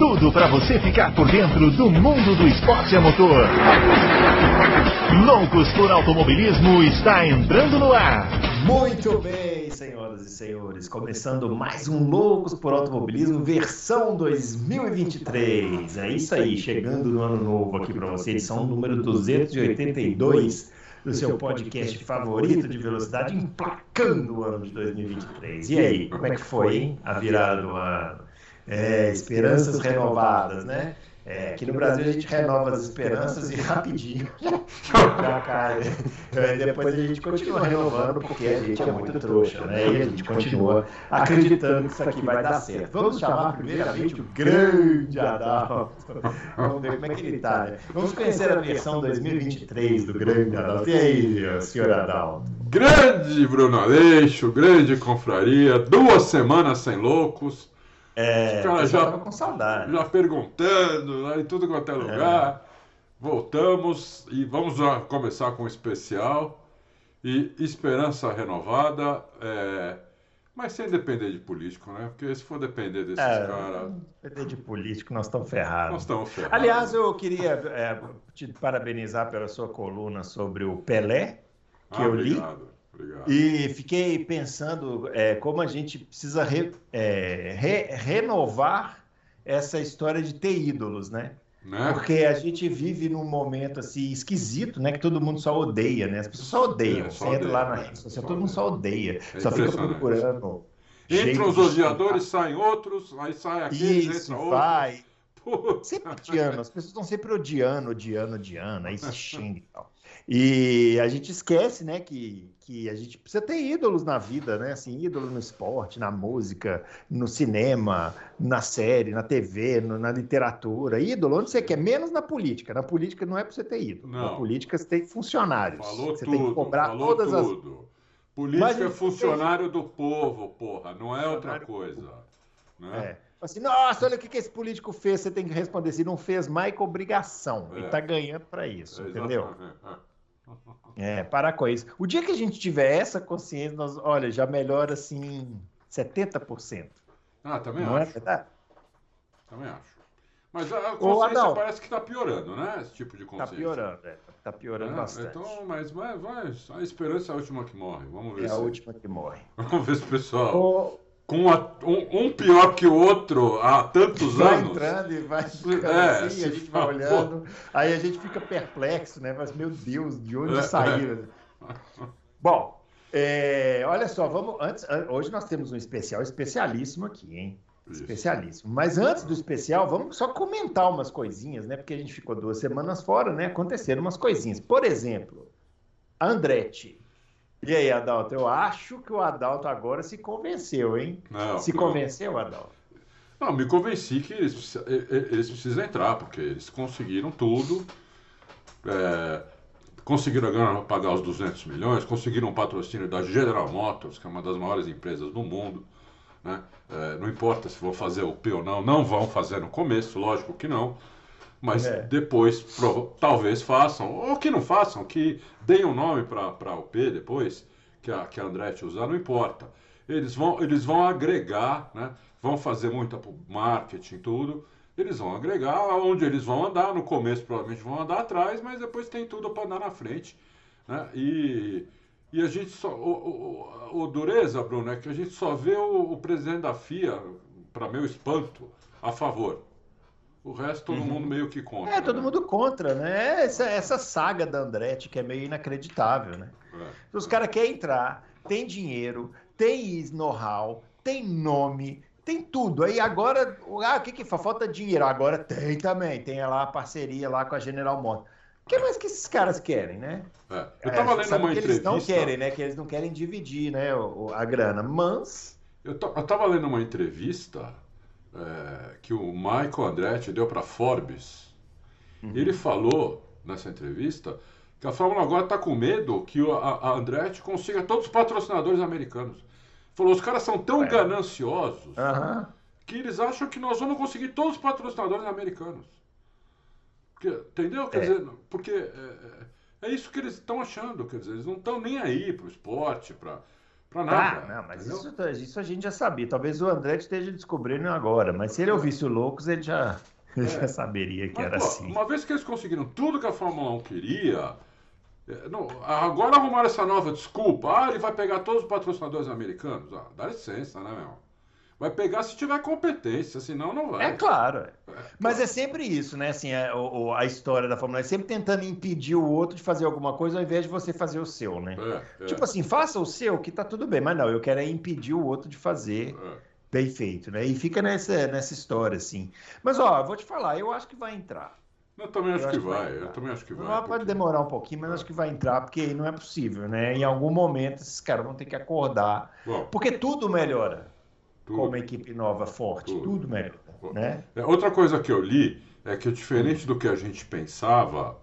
tudo para você ficar por dentro do mundo do esporte a motor. Loucos por Automobilismo está entrando no ar. Muito bem, senhoras e senhores, começando mais um Loucos por Automobilismo versão 2023. É isso aí, chegando no ano novo aqui para você, edição número 282 do seu podcast favorito de velocidade, emplacando o ano de 2023. E aí, como é que foi, hein? A virada do ano. É, esperanças renovadas, né? É, aqui no Brasil a gente renova as esperanças e rapidinho já cai. É, depois a gente continua renovando porque a gente é muito trouxa, né? E a gente continua acreditando que isso aqui vai dar certo. Vamos chamar primeiramente o grande Adalto. Vamos ver como é que ele está. Né? Vamos conhecer a versão 2023 do grande Adalto. E aí, senhor Adalto? Grande Bruno Aleixo, grande confraria, duas semanas sem loucos. É, cara já tava com saudade. Já perguntando, lá em tudo quanto é lugar. É. Voltamos e vamos já começar com o especial. E esperança renovada, é... mas sem depender de político, né? Porque se for depender desses é, caras. Depender de político, nós estamos ferrados. Nós estamos ferrados. Aliás, eu queria é, te parabenizar pela sua coluna sobre o Pelé, que ah, eu li. Obrigado. Obrigado. E fiquei pensando é, como a gente precisa re, é, re, renovar essa história de ter ídolos, né? né? Porque a gente vive num momento assim esquisito, né? Que todo mundo só odeia, né? As pessoas só odeiam. É, só Você entra odeia, lá na rede social, todo mundo só odeia. só fica procurando. Entram os odiadores, saem outros, aí sai aquele, Isso, entra outro. vai. Sempre odiando, as pessoas estão sempre odiando, odiando, odiando, aí se xinga e tal. E a gente esquece, né, que, que a gente precisa ter ídolos na vida, né? Assim, ídolos no esporte, na música, no cinema, na série, na TV, no- na literatura. Ídolo, onde você quer, menos na política. Na política não é para você ter ídolo. Não. Na política você tem funcionários. Falou você tudo, tem que cobrar falou todas as. tudo. Político Mas é funcionário do povo, porra, não é outra coisa. É. Né? Assim, nossa, olha o que, que esse político fez. Você tem que responder. Se não fez, mais que obrigação. É. Ele tá ganhando para isso, entendeu? Exatamente. É, parar com isso. O dia que a gente tiver essa consciência, nós, olha, já melhora assim 70%. Ah, também não é acho. verdade? Também acho. Mas a consciência Adalto. parece que está piorando, né? Esse tipo de Tá consciência. piorando, é, tá piorando É, bastante. Então, mas vai, vai, a esperança é a última que morre. Vamos ver é a se, última que morre. vamos ver se o pessoal, Ô, com a- um, um pior que o outro há tantos vai anos. entrando e vai ficando É, assim, a gente vai olhando, aí a gente fica perplexo, né? Mas, meu Deus, de onde É, saiu? Bom, é, olha só, vamos antes. an- Hoje nós temos um especial especialíssimo aqui, hein? Isso. Especialíssimo. Mas antes do especial, vamos só comentar umas coisinhas, né? Porque a gente ficou duas semanas fora, né? Aconteceram umas coisinhas. Por exemplo, Andretti. E aí, Adalto? Eu acho que o Adalto agora se convenceu, hein? Não, se não. convenceu, Adalto? Não, me convenci que eles, eles precisam entrar, porque eles conseguiram tudo. é, conseguiram pagar os 200 milhões, conseguiram um patrocínio da General Motors, que é uma das maiores empresas do mundo. né? É, não importa se vão fazer o P ou não, não vão fazer no começo, lógico que não. Mas É. depois talvez façam, ou que não façam, que deem um nome para o P depois, que a, que a Andretti usar, não importa. Eles vão, eles vão agregar, né? vão fazer muita marketing, tudo. Eles vão agregar onde eles vão andar. No começo, provavelmente, vão andar atrás, mas depois tem tudo para andar na frente. Né? E, e a gente só. O, o, o dureza, Bruno, é que a gente só vê o, o presidente da FIA, para meu espanto, a favor. O resto, todo mundo meio que contra. É, todo né? mundo contra, né? Essa, essa saga da Andretti que é meio inacreditável, né? É. Os caras querem entrar, tem dinheiro, tem know-how, tem nome, tem tudo. Aí agora, ah, o que que fa- falta dinheiro? Agora tem também, tem lá a parceria lá com a General Motors. O que mais que esses caras querem, né? É. Eu É, estava lendo sabe uma que eles entrevista. não querem, né? Que eles não querem dividir, né, a grana. Mas Eu estava lendo uma entrevista é, que o Michael Andretti deu para Forbes. Uhum. Ele falou nessa entrevista que a Fórmula agora está com medo que o- a, a Andretti consiga todos os patrocinadores americanos. Falou, os caras são tão Ué. gananciosos aham. que eles acham que nós vamos conseguir todos os patrocinadores americanos. Porque, entendeu? Quer é. dizer, porque é, é, é isso que eles estão achando, quer dizer, eles não estão nem aí para o esporte, para para nada. Ah, não, mas isso, isso, a gente já sabia. Talvez o André esteja descobrindo agora, mas se ele ouvisse o Loucos, ele já, é. já saberia que mas, era pô, assim. Uma vez que eles conseguiram tudo que a Fórmula 1 queria, é, não, agora arrumaram essa nova desculpa. Ah, ele vai pegar todos os patrocinadores americanos. Ah, dá licença, né, meu? Vai pegar se tiver competência, senão não vai. É claro. É. Mas é sempre isso, né? Assim, a, é, a história da Fórmula 1 é sempre tentando impedir o outro de fazer alguma coisa ao invés de você fazer o seu, né? É, é. Tipo assim, faça o seu que tá tudo bem, mas não, eu quero é impedir o outro de fazer é. bem feito, né? E fica nessa, nessa história, assim. Mas, ó, eu vou te falar, eu acho que vai entrar. Eu também acho, eu que, acho vai. vai eu também acho que vai. Pode porque... demorar um pouquinho, mas acho que vai entrar, porque não é possível, né? Em algum momento esses caras vão ter que acordar. Bom, porque tudo melhora tudo. com uma equipe nova forte, tudo, tudo melhora. Né? É, outra coisa que eu li é que, diferente do que a gente pensava,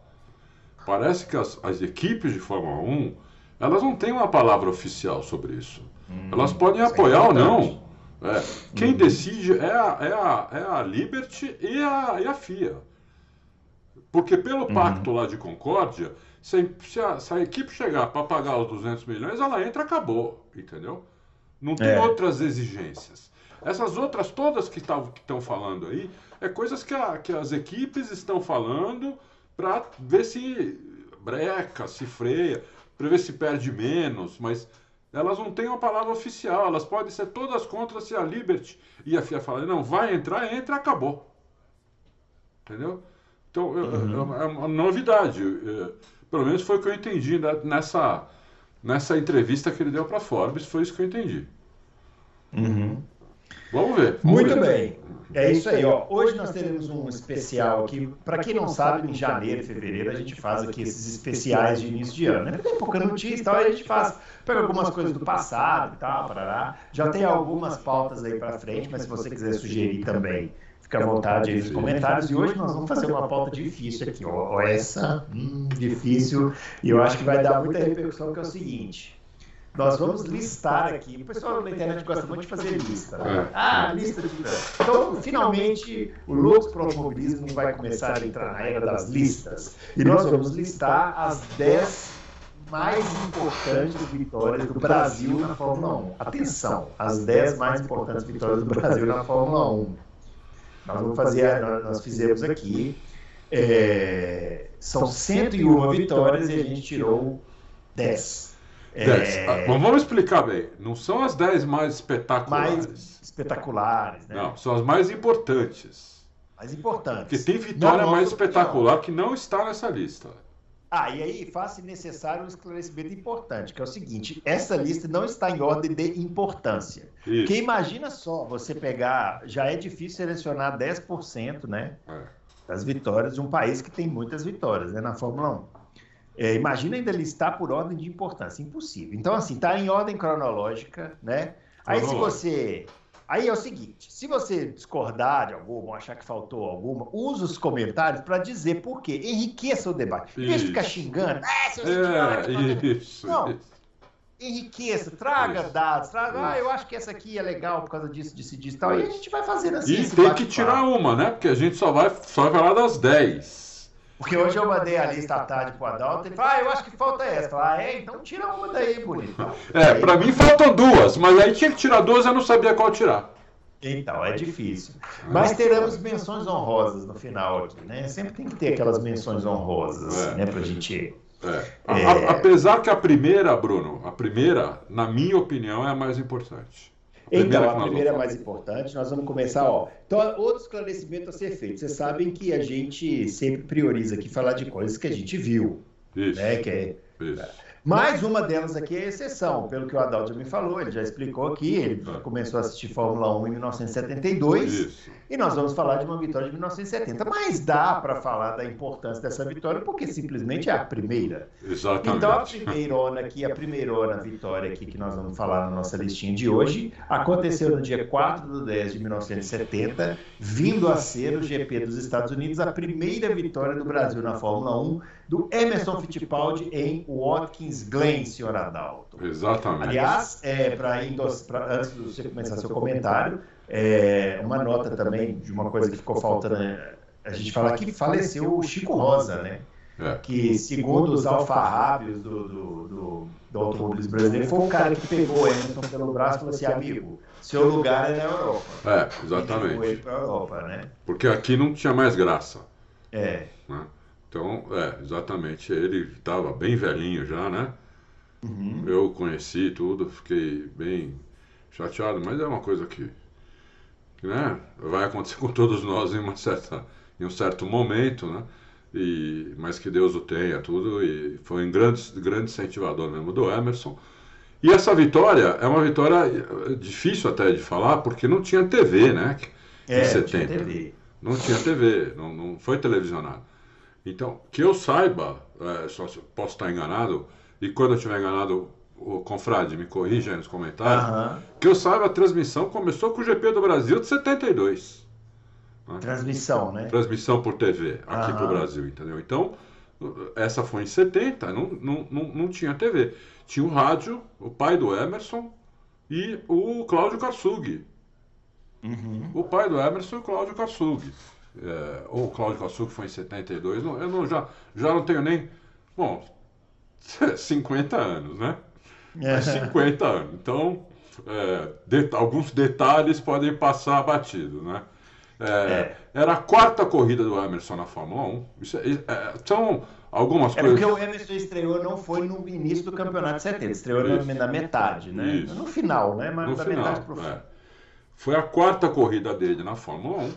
parece que as, as equipes de Fórmula 1 elas não têm uma palavra oficial sobre isso. Hum, elas podem é apoiar é ou não. É. Quem hum. decide é a, é, a, é a Liberty e a, e a FIA. Porque pelo uhum. pacto lá de Concórdia, se, se, a, se a equipe chegar para pagar os 200 milhões, ela entra acabou, entendeu? Não tem é. outras exigências. Essas outras todas que estão falando aí, é coisas que, a, que as equipes estão falando para ver se breca, se freia, para ver se perde menos, mas elas não têm uma palavra oficial, elas podem ser todas contra se a Liberty e a FIA falarem, não, vai entrar, entra, acabou. Entendeu? Então, uhum. é, é uma novidade. É, pelo menos foi o que eu entendi nessa, nessa entrevista que ele deu para a Forbes, foi isso que eu entendi. Uhum. Vamos ver. Vamos Muito ver. bem. É isso aí, ó. Hoje nós teremos um especial aqui. Para quem não sabe, em janeiro e fevereiro a gente faz aqui esses especiais de início de ano. Né? Tem pouca notícia e tal, a gente faz, pega algumas coisas do passado e tal, parará. Já tem algumas pautas aí para frente, mas se você quiser sugerir também Fica à vontade aí nos comentários. E hoje nós vamos fazer uma pauta difícil aqui. Ó, essa, hum, difícil. E eu acho que vai dar muita repercussão, que é o seguinte. Nós vamos listar aqui. O pessoal na internet gosta muito de fazer lista. Né? Ah, lista de. Então, finalmente, o Loucos para o Automobilismo vai começar a entrar na era das listas. E nós vamos listar as 10 mais importantes vitórias do Brasil na Fórmula 1. Atenção, as 10 mais importantes vitórias do Brasil na Fórmula 1. Nós vamos fazer, nós fizemos aqui. É, são 101 vitórias e a gente tirou 10. 10. É... Ah, vamos explicar bem. Não são as 10 mais espetaculares. Mais espetaculares, né? Não, são as mais importantes. Mais importantes. Porque tem vitória mais espetacular que não está nessa lista. Ah, e aí faz necessário um esclarecimento importante, que é o seguinte: essa lista não está em ordem de importância. Isso. Porque imagina só, você pegar, já é difícil selecionar 10%, né? É. Das vitórias de um país que tem muitas vitórias, né? Na Fórmula 1. É, imagina ainda listar por ordem de importância, impossível. Então, assim, está em ordem cronológica, né? Aí, se você Aí é o seguinte: se você discordar de alguma, achar que faltou alguma, use os comentários para dizer por quê. Enriqueça o debate. Em vez de ficar xingando, ah, seus é, isso, Não. Isso. Enriqueça, traga isso. dados, traga. Ah, eu acho que essa aqui é legal por causa disso, disso, disso e tal. E a gente vai fazendo assim. E tem que tirar uma, né? Porque a gente só vai, só vai falar das 10. Porque hoje eu mandei a lista à tarde pro Adalto e ele falou, ah, eu acho que falta essa. Ah, é? Então tira uma daí, bonito. É, pra mim faltam duas, mas aí tinha que tirar duas eu não sabia qual tirar. Então, é difícil. Mas teremos menções honrosas no final aqui, né? Sempre tem que ter aquelas menções honrosas, é. né, pra gente... É. É... apesar que a primeira, Bruno, a primeira, na minha opinião, é a mais importante. Então, a primeira é mais importante, nós vamos começar, ó. Então, outro esclarecimento a ser feito. Vocês sabem que a gente sempre prioriza aqui falar de coisas que a gente viu. Isso. Né? Que é, Isso. Mais uma delas aqui é exceção, pelo que o Adalto me falou, ele já explicou aqui, ele começou a assistir Fórmula 1 em 1972, Isso. E nós vamos falar de uma vitória de 1970. Mas dá para falar da importância dessa vitória, porque simplesmente é a primeira. Exatamente. Então a primeirona aqui, a primeirona vitória aqui que nós vamos falar na nossa listinha de hoje, aconteceu no dia 4 de 10 de 1970, vindo a ser o GP dos Estados Unidos, a primeira vitória do Brasil na Fórmula 1, do Emerson Fittipaldi em Watkins Glen, senhor Adalto. Exatamente. Aliás, é, para antes de você começar seu comentário, é, uma nota também de uma coisa que ficou faltando a gente fala que faleceu o Chico Rosa, né? É. Que, segundo os alfarrábios do, do, do, do automobilismo brasileiro, foi o cara que pegou o Emerson pelo braço e falou assim: amigo, seu lugar é na Europa. É, exatamente. ele para a Europa, né? Porque aqui não tinha mais graça. É. Né? Então, é, exatamente. Ele estava bem velhinho já, né? Uhum. Eu conheci tudo, fiquei bem chateado, mas é uma coisa que né, vai acontecer com todos nós em, uma certa, em um certo momento, né? E, mas que Deus o tenha, tudo. E foi um grande, grande incentivador mesmo do Emerson. E essa vitória é uma vitória eh, difícil até de falar, porque não tinha TV, né? É, em 70. Tinha TV. Não tinha TV, não, não foi televisionado. Então, que eu saiba, é, só posso estar enganado, e quando eu estiver enganado, o confrade me corrija aí nos comentários, que eu saiba, a transmissão começou com o GP do Brasil de 72. Né? Transmissão, né? Transmissão por TV, aqui para o Brasil, entendeu? Então, essa foi em 70, não, não, não, não tinha TV. Tinha o rádio, o pai do Emerson e o Cláudio Karsug. Uhum. O pai do Emerson e o Cláudio Karsug é, ou o Cláudio Kassuk foi em 72, não, eu não, já, já não tenho nem, bom, 50 anos, né? É. 50 anos. Então, é, de, alguns detalhes podem passar batido, né? É, é. Era a quarta corrida do Emerson na Fórmula 1. Isso, é, é, são algumas é coisas. Porque o Emerson estreou não foi no início do campeonato de 70, estreou na, na, metade, né? Isso. No final, né? Mas no da final, metade pro fim. Foi a quarta corrida dele na Fórmula 1.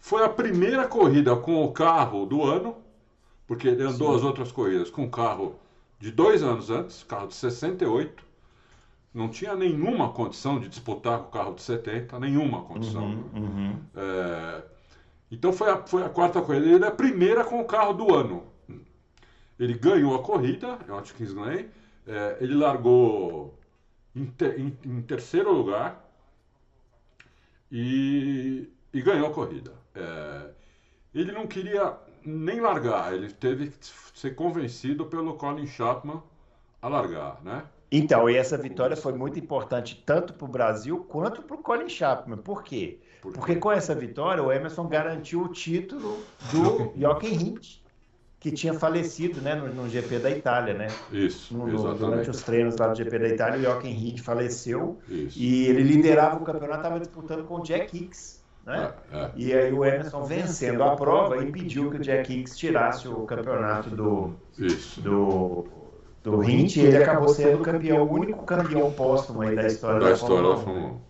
Foi a primeira corrida com o carro do ano, porque ele andou Sim. as outras corridas com o carro de dois anos antes, carro de 68. Não tinha nenhuma condição de disputar com o carro de 70, nenhuma condição. Uhum, uhum. É, então foi a, foi a quarta corrida. Ele é a primeira com o carro do ano. Ele ganhou a corrida, eu acho que ganhei. É, ele largou em, ter, em, em terceiro lugar e, e ganhou a corrida. É, ele não queria nem largar, ele teve que ser convencido pelo Colin Chapman a largar, né? Então, e essa vitória foi muito importante tanto para o Brasil quanto para o Colin Chapman. Por quê? Por quê? Porque com essa vitória o Emerson garantiu o título do Jochen Hint, que tinha falecido né, no, no, GP da Itália, né? Isso, no, exatamente. Durante os treinos lá do GP da Itália, o Jochen Hint faleceu Isso. e ele liderava o campeonato, estava disputando com o Jack Hicks. Né? É, é. E aí o Emerson vencendo a prova impediu que o Jack Hicks tirasse o campeonato do, Isso. do, do Hint e ele acabou sendo o campeão, o único campeão póstumo aí da história da, da Fórmula 1.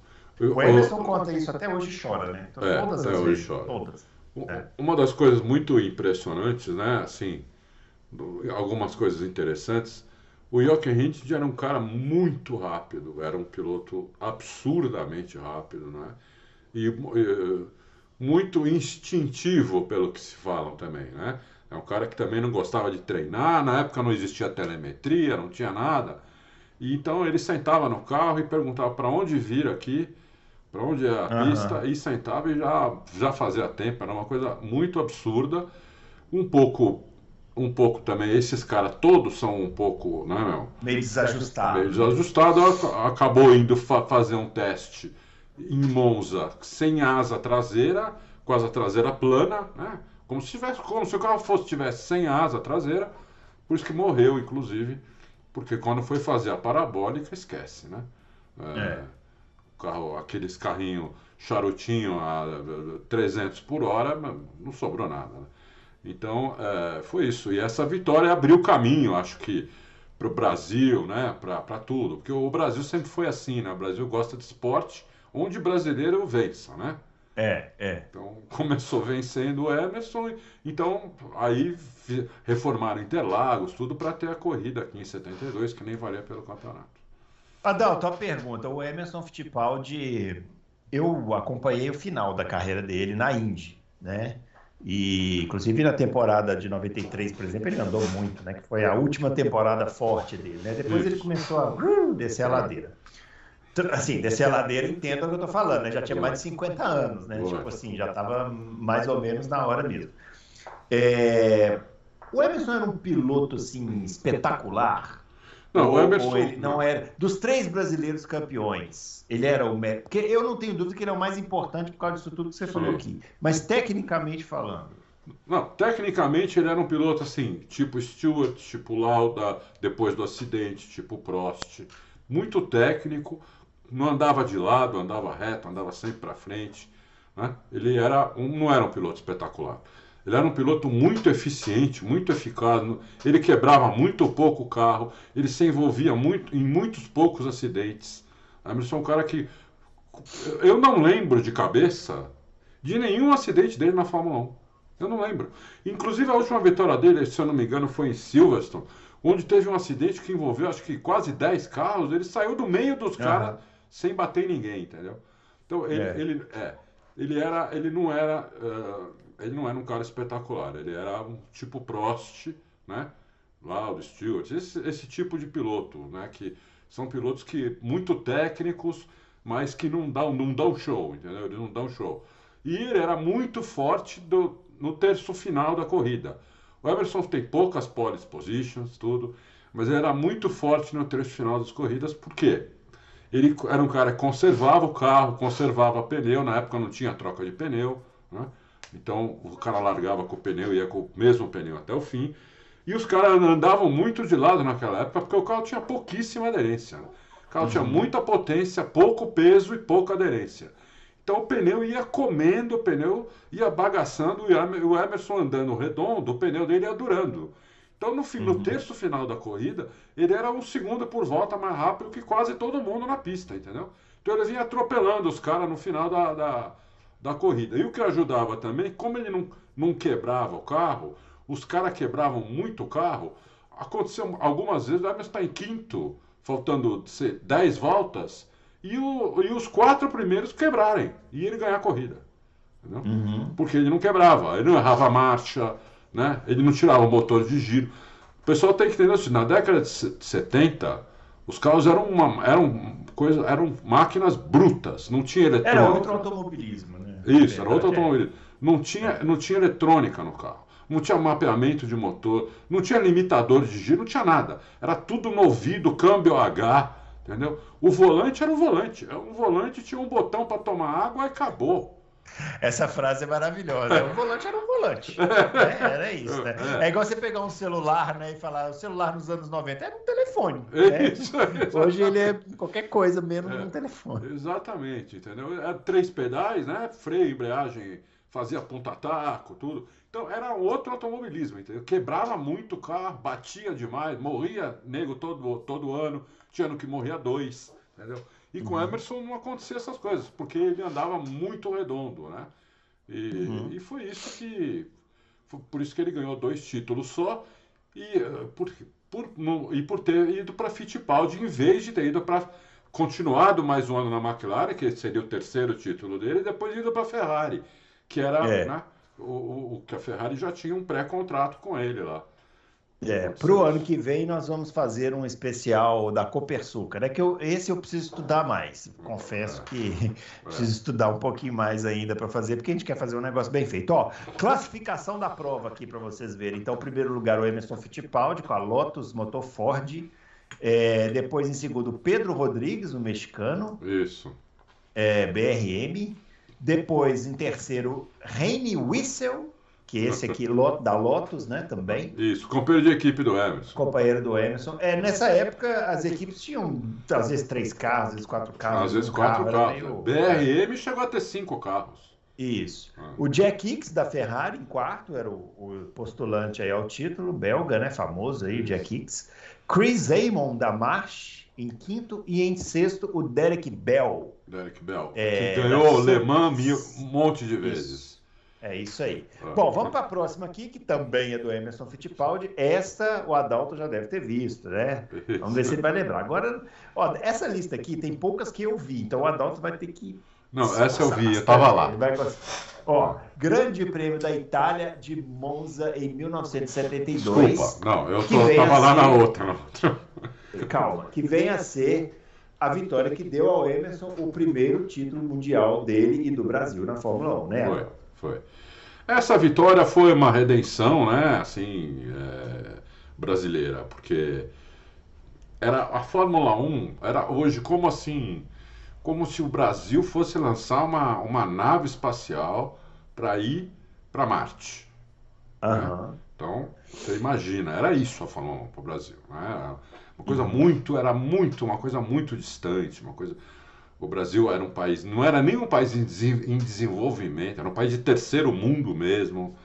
O Emerson o, conta isso até hoje chora, né? Então, é, todas até as hoje vezes, chora. Todas. É. Uma das coisas muito impressionantes, né? Assim, algumas coisas interessantes. O Jochen Hint era um cara muito rápido, era um piloto absurdamente rápido, né? E, e muito instintivo, pelo que se falam também, né? É um cara que também não gostava de treinar, na época não existia telemetria, não tinha nada. E então ele sentava no carro e perguntava para onde vir aqui, para onde é a uhum. pista, e sentava e já, já fazia tempo. Era uma coisa muito absurda, um pouco um pouco também, esses caras todos são um pouco, né, meu? Meio desajustado. Meio desajustado, acabou indo fa fazer um teste em Monza sem asa traseira, com asa traseira plana, né? Como se, tivesse, como se o carro fosse tivesse sem asa traseira, por isso que morreu, inclusive, porque quando foi fazer a parabólica, esquece, né? É, é. Carro, aqueles carrinhos charutinho a 300 por hora, não sobrou nada. Né? Então, é, foi isso. E essa vitória abriu caminho, acho que, para o Brasil, né? Para tudo. Porque o Brasil sempre foi assim, né? O Brasil gosta de esporte onde brasileiro vença, né? É, é. Então começou vencendo o Emerson, então aí reformaram Interlagos, tudo para ter a corrida aqui em 72, que nem valia pelo campeonato. Adalto, a pergunta: o Emerson Fittipaldi, eu acompanhei o final da carreira dele na Indy, né? E inclusive na temporada de 93, por exemplo, ele andou muito, né? Que foi a última temporada forte dele, né? Depois ele começou a uh, descer a ladeira. Assim, descer a ladeira, entenda o que eu tô falando, né? Já tinha mais de 50 anos, né? Tipo assim, já estava mais ou menos na hora mesmo. É... O Emerson era um piloto, assim, espetacular. Não, ou, o Emerson. Ou ele não era. Dos três brasileiros campeões, ele era o melhor. Porque eu não tenho dúvida que ele é o mais importante por causa disso tudo que você Sim. falou aqui. Mas tecnicamente falando. Não, tecnicamente ele era um piloto assim, tipo Stewart, tipo Lauda, depois do acidente, tipo Prost. Muito técnico, não andava de lado, andava reto, andava sempre para frente. Né? Ele era um, não era um piloto espetacular. Ele era um piloto muito eficiente, muito eficaz. Ele quebrava muito pouco o carro, ele se envolvia muito, em muitos poucos acidentes. Emerson é um cara que. Eu não lembro de cabeça de nenhum acidente dele na Fórmula 1. Eu não lembro. Inclusive, a última vitória dele, se eu não me engano, foi em Silverstone, onde teve um acidente que envolveu acho que quase 10 carros. Ele saiu do meio dos caras sem bater em ninguém, entendeu? Então, ele, é. ele, é, ele, era, ele não era. Uh, ele não era um cara espetacular, ele era um tipo Prost, né? Lauda, Stewart, esse, esse tipo de piloto, né? Que são pilotos que muito técnicos, mas que não dão, não dão show, entendeu? Eles não dão show. E ele era muito forte do, no terço final da corrida. O Emerson tem poucas pole positions, tudo, mas ele era muito forte no terço final das corridas, por quê? Ele era um cara que conservava o carro, conservava pneu, na época não tinha troca de pneu, né? Então o cara largava com o pneu e ia com o mesmo pneu até o fim. E os caras andavam muito de lado naquela época porque o carro tinha pouquíssima aderência. Né? O carro uhum. tinha muita potência, pouco peso e pouca aderência. Então o pneu ia comendo, o pneu ia bagaçando e o Emerson andando redondo, o pneu dele ia durando. Então no, fim, uhum. no terço final da corrida, ele era um segundo por volta mais rápido que quase todo mundo na pista, entendeu? Então ele vinha atropelando os caras no final da, da da corrida. E o que ajudava também, como ele não, não quebrava o carro, os caras quebravam muito o carro. Aconteceu algumas vezes, o Emerson está em quinto, faltando 10 voltas, e, o, e os quatro primeiros quebrarem, e ele ganhar a corrida. Uhum. Porque ele não quebrava, ele não errava a marcha, né? ele não tirava o motor de giro. O pessoal tem que entender assim, na década de 70, os carros eram, uma, eram, coisa, eram máquinas brutas, não tinha eletrônica. Era outro automobilismo, né? Isso, era outro automobilismo. Não tinha, não tinha eletrônica no carro, não tinha mapeamento de motor, não tinha limitador de giro, não tinha nada. Era tudo no ouvido, câmbio H, entendeu? O volante era um volante. Um volante tinha um botão para tomar água e acabou. Essa frase é maravilhosa. O volante era um volante. né? Era isso, né? É. é igual você pegar um celular né, e falar, o celular nos anos 90 era um telefone. Né? Isso, Hoje ele é qualquer coisa menos é, um telefone. Exatamente, entendeu? Era três pedais, né? Freio, embreagem, fazia ponta-taco, tudo. Então era outro automobilismo, entendeu? Quebrava muito o carro, batia demais, morria nego todo, todo ano, tinha ano que morria dois, entendeu? E com o uhum. Emerson não acontecia essas coisas, porque ele andava muito redondo, né? E, uhum. e foi isso que. Foi por isso que ele ganhou dois títulos só. E eh, por, por, e por ter ido para Fittipaldi, em vez de ter ido para. continuado mais um ano na McLaren, que seria o terceiro título dele, e depois ido para a Ferrari, que era. É. Né, o, o, que a Ferrari já tinha um pré-contrato com ele lá. É, para o ano que vem nós vamos fazer um especial da Copersucar. É que eu, esse eu preciso estudar mais. Confesso que preciso estudar um pouquinho mais ainda para fazer, porque a gente quer fazer um negócio bem feito. Ó, classificação da prova aqui para vocês verem. Então, primeiro lugar o Emerson Fittipaldi com a Lotus Motor Ford. É, depois em segundo Pedro Rodrigues, o mexicano. Isso. É, BRM. Depois em terceiro Reine Wissel que esse aqui da Lotus, né, também. Isso, companheiro de equipe do Emerson. Companheiro do Emerson. É, nessa época as equipes tinham às vezes três carros, às vezes quatro carros. Às vezes quatro carro, carros. Meio... BRM chegou a ter cinco carros. Isso. Ah. O Jack Hicks da Ferrari em quarto era o, o, postulante aí ao título, belga, né, famoso aí, o Jack Hicks. Chris Amon da March em quinto e em sexto o Derek Bell. Derek Bell, é, que ganhou o Le Mans um monte de vezes. Isso. É isso aí. Ah. Bom, vamos para a próxima aqui, que também é do Emerson Fittipaldi. Esta o Adalto já deve ter visto, né? Vamos ver se ele vai lembrar. Agora, ó, essa lista aqui tem poucas que eu vi, então o Adalto vai ter que. Não, essa eu vi, eu estava lá. Vai... Ó, Grande Prêmio da Itália de Monza em 1972. Desculpa, não, eu estava lá ser... na outra. Calma, que vem a ser a vitória que deu ao Emerson o primeiro título mundial dele e do Brasil na Fórmula 1, né? Foi, foi. Essa vitória foi uma redenção, né, assim, é, brasileira, porque era a Fórmula 1 era hoje como assim, como se o Brasil fosse lançar uma, uma nave espacial para ir para Marte. Aham. Né? Então, você imagina, era isso a Fórmula 1 para o Brasil. Né? Uma coisa muito, era muito, uma coisa muito distante, uma coisa. O Brasil era um país, não era nem um país em, desen- em desenvolvimento, era um país de terceiro mundo mesmo.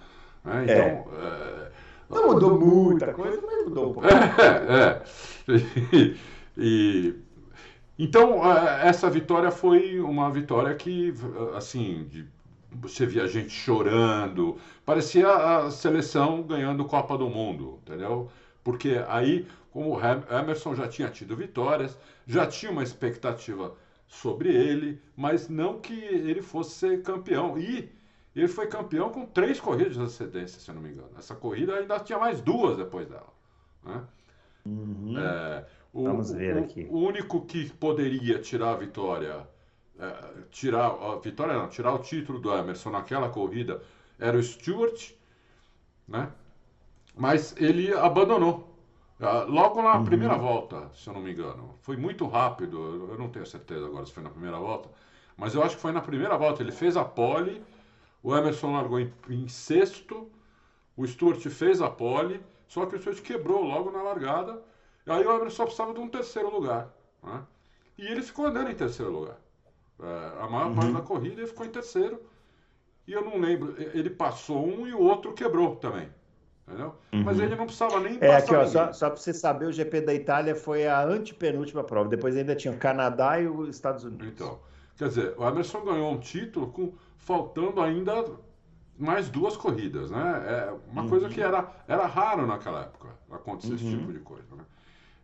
né? Então, é, Não mudou muita coisa, mas mudou um pouco. é, é. E, então, é, essa vitória foi uma vitória que, assim, de- você via gente chorando, parecia a seleção ganhando Copa do Mundo, entendeu? Porque aí, como o Emerson já tinha tido vitórias, já tinha uma expectativa sobre ele, mas não que ele fosse ser campeão. E ele foi campeão com três corridas de antecedência, se eu não me engano. Essa corrida ainda tinha mais duas depois dela. Né? Uhum. É, o, Vamos ver o- aqui. o único que poderia tirar a vitória, é, tirar a vitória não, tirar o título do Emerson naquela corrida era o Stewart, né? Mas ele abandonou. Ah, Logo na Uhum. primeira volta, se eu não me engano. Foi muito rápido, eu não tenho certeza agora se foi na primeira volta, mas eu acho que foi na primeira volta. Ele fez a pole, o Emerson largou em, em sexto, o Stewart fez a pole, só que o Stewart quebrou logo na largada, e aí o Emerson só precisava de um terceiro lugar. né? E ele ficou andando em terceiro lugar. É, a maior parte da corrida ele ficou em terceiro. E eu não lembro, ele passou um e o outro quebrou também. Entendeu? Mas ele não precisava nem É, passar aqui, ó, só, só para você saber, o GP da Itália foi a antepenúltima prova. Depois ainda tinha o Canadá e os Estados Unidos. Então, quer dizer, o Emerson ganhou um título com faltando ainda mais duas corridas, né? É uma Uhum. coisa que era, era raro naquela época, acontecer esse tipo de coisa, né?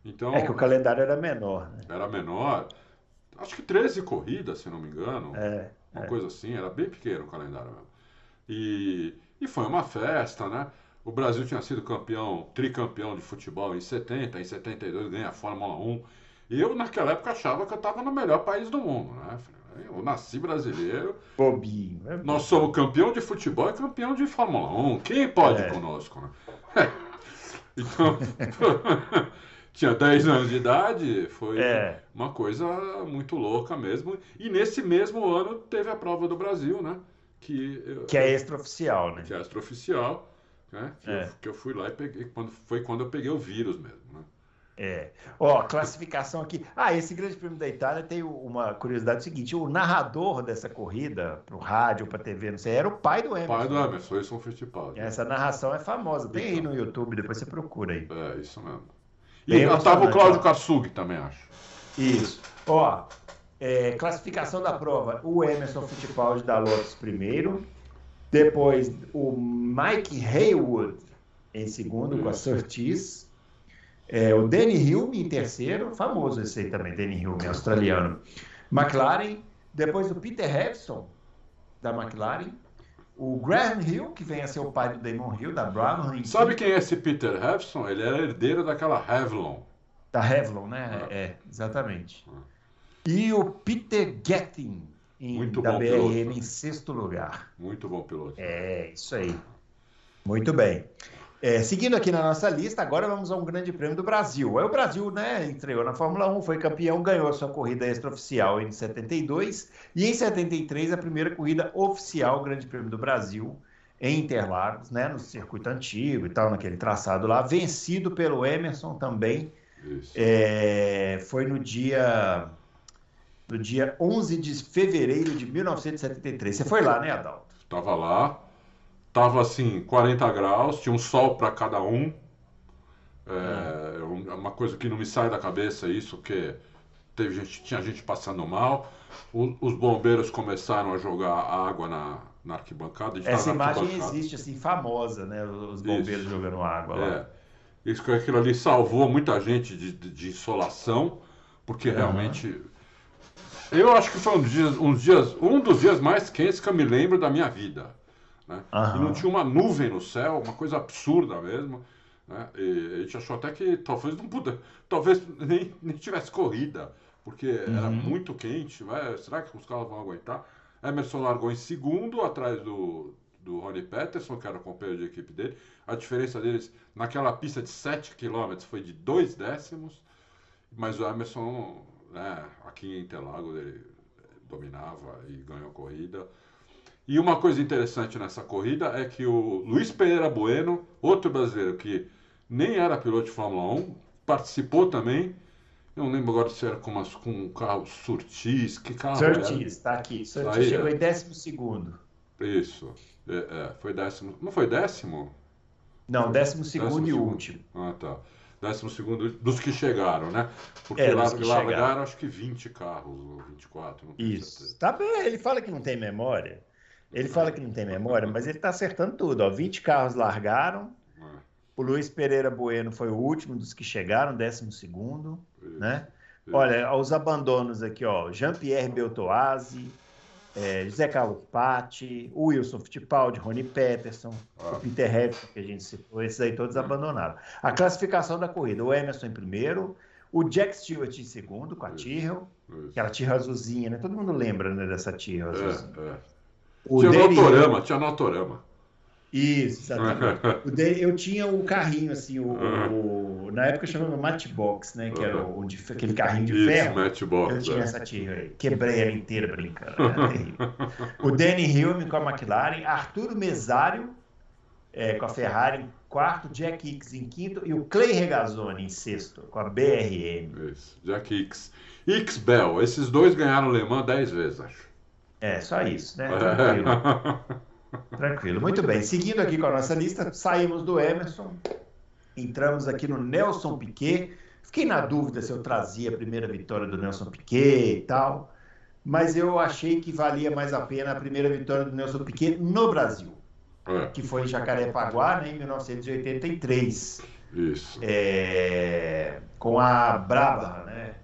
Então, É que o calendário era menor, né? era menor, acho que 13 corridas, se não me engano, É, uma é. coisa assim, era bem pequeno o calendário mesmo. E, e foi uma festa, né? O Brasil tinha sido campeão, tricampeão de futebol em 70, em 72 ganha a Fórmula 1. E eu, naquela época, achava que eu estava no melhor país do mundo, né? Eu nasci brasileiro, bobinho. né? nós somos campeão de futebol e campeão de Fórmula 1. Quem pode É. conosco, né? Então, tinha 10 anos de idade, foi É. uma coisa muito louca mesmo. E nesse mesmo ano teve a prova do Brasil, né? Que, Que é extraoficial, né? que é extraoficial, né? Que, É. eu, que eu fui lá e peguei, quando, foi quando eu peguei o vírus mesmo, né? É. Ó, classificação aqui. Ah, esse Grande Prêmio da Itália tem uma curiosidade seguinte: o narrador dessa corrida, pro rádio, pra TV, não sei, era o pai do Emerson. Pai do Emerson, Wilson Fittipaldi. Essa narração é famosa. Tem aí no YouTube, depois você procura aí. É, isso mesmo. E tava o Cláudio. Karsug também, acho. Isso. Ó, é, classificação da prova: o Emerson Fittipaldi da Lotus primeiro, depois o Mike Haywood em segundo com a Surtees, é, o Danny Hilme em terceiro, famoso esse aí também, Danny Hilme, australiano. McLaren, depois o Peter Hevson da McLaren, o Graham Hill, que vem a ser o pai do Damon Hill, da Brown, Sabe quem é esse Peter Hevson? Ele era herdeiro daquela Revlon. Da Revlon, né? É, exatamente. E o Peter Getting, em- Muito da bom BRM, piloto. em sexto lugar. Muito bom piloto. É, isso aí. Muito bem. É, seguindo aqui na nossa lista, agora vamos a um grande prêmio do Brasil. Aí o Brasil, né, estreou na Fórmula 1, foi campeão, ganhou a sua corrida extraoficial em 72 e em 73 a primeira corrida oficial, Grande Prêmio do Brasil, em Interlagos, né, no circuito antigo e tal, naquele traçado lá, vencido pelo Emerson também, Isso. é, foi no dia no dia 11 de fevereiro de 1973. Você foi lá, né, Adalto? Tava lá, tava assim, 40 graus, tinha um sol para cada um. É um- é uma coisa que não me sai da cabeça isso, porque teve gente, tinha gente passando mal. O- os bombeiros começaram a jogar água na, na arquibancada. Essa imagem arquibancada. existe, assim, famosa, né? Os bombeiros Isso. jogando água lá. É. Isso que aquilo ali salvou muita gente de, de, de insolação, porque realmente. Eu acho que foi um, dia, uns dias, um dos dias mais quentes que eu me lembro da minha vida. Né? Aham. E não tinha uma nuvem no céu, uma coisa absurda mesmo. Né? E a gente achou até que talvez não pudesse, talvez nem, nem tivesse corrida, porque era Uhum. muito quente. Vai, será que os carros vão aguentar? Emerson largou em segundo, atrás do, do Ronnie Peterson, que era o companheiro de equipe dele. A diferença deles naquela pista de 7 km foi de 2 décimos. Mas o Emerson, né, aqui em Interlagos, ele dominava e ganhou a corrida. E uma coisa interessante nessa corrida é que o Luiz Pereira Bueno, outro brasileiro que nem era piloto de Fórmula 1, participou também. Eu não lembro agora se era com, umas, com um carro Surtis, que carro Surtis, está aqui. Surtis Aí, chegou em décimo segundo. Isso, é, é, foi décimo. Não foi décimo? Não, décimo segundo décimo e segundo. último. Ah, tá. Décimo segundo dos que chegaram, né? Porque é, lá, lá largaram acho que 20 carros, ou 24. Não Isso. Tá bem, ele fala que não tem memória. Ele fala que não tem memória, mas ele está acertando tudo. Ó. 20 carros largaram. É. O Luiz Pereira Bueno foi o último dos que chegaram, décimo segundo, né? Olha, os abandonos aqui, ó. Jean-Pierre Beltoise, é, José Carlos Patti, Wilson Fittipaldi, Rony Peterson, ah. o Peter Heffer, que a gente citou, esses aí todos abandonaram. A classificação da corrida, o Emerson em primeiro, o Jack Stewart em segundo, com a Tyrrell, aquela Tyrrell azulzinha, né? Todo mundo lembra né, dessa Tyrrell é, azulzinha. É, é. O tinha Danny Notorama, tinha Notorama. Isso, exatamente. eu tinha o carrinho, assim, o, o na época chamava Matchbox, né? Que era o, de, aquele carrinho de Isso, ferro. Matchbox, eu tinha é. essa tira aí. Quebrei ela inteira brincando. o Danny Hilme com a McLaren, Arturo Mesário é, com a Ferrari em quarto, Jack Hicks em quinto e o Clay Regazzoni em sexto, com a BRM. Isso, Jack Hicks. Hicks Bell, esses dois ganharam o Le Mans dez vezes, acho. É, só isso, né? Tranquilo. Tranquilo. Muito bem. Seguindo aqui com a nossa lista, saímos do Emerson, entramos aqui no Nelson Piquet. Fiquei na dúvida se eu trazia a primeira vitória do Nelson Piquet e tal, mas eu achei que valia mais a pena a primeira vitória do Nelson Piquet no Brasil, é. que foi em Jacarepaguá, né, em 1983. Isso. É, com a Brabham, né?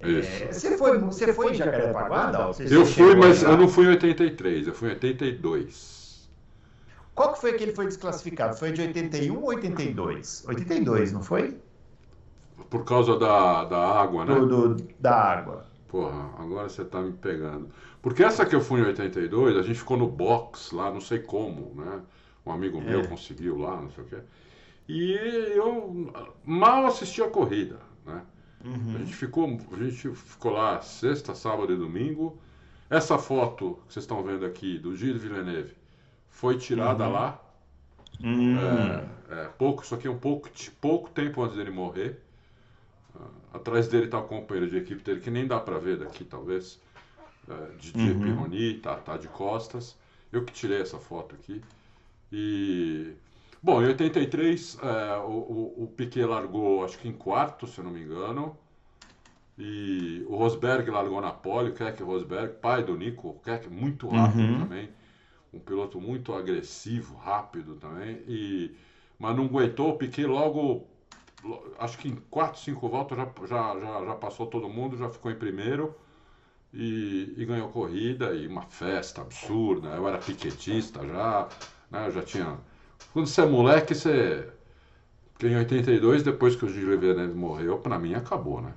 É, você, foi, você foi em Jacarepaguá, Dal? Eu fui, mas eu não fui em 83, eu fui em 82. Qual que foi que ele foi desclassificado? Foi de 81 ou 82? 82, não foi? Por causa da, da água, né? Do, do, da água. Porra, agora você tá me pegando. Porque essa que eu fui em 82, a gente ficou no box lá, não sei como, né? Um amigo meu é. conseguiu lá, não sei o quê. E eu mal assisti a corrida, né? Uhum. A, gente ficou, a gente ficou lá sexta, sábado e domingo. Essa foto que vocês estão vendo aqui do Gilles Villeneuve foi tirada uhum. lá. Uhum. É, é, pouco, aqui é um pouco, pouco tempo antes dele morrer. Uh, atrás dele está o companheiro de equipe dele, que nem dá para ver daqui, talvez. Uh, Didier uhum. Pironi, tá, tá de costas. Eu que tirei essa foto aqui. E Bom, em 83 é, o, o, o, Piquet largou, acho que em quarto, se eu não me engano. E o Rosberg largou na pole, o Keck Rosberg, pai do Nico, o Keck muito rápido uhum. também. Um piloto muito agressivo, rápido também. E, mas não aguentou, o Piquet logo, acho que em 4, 5 voltas já, já, já, já passou todo mundo, já ficou em primeiro. E, e, ganhou corrida e uma festa absurda. Eu era piquetista já, né? eu já tinha quando você é moleque, você. Porque em 82, depois que o Gilles Villeneuve morreu, para mim acabou, né?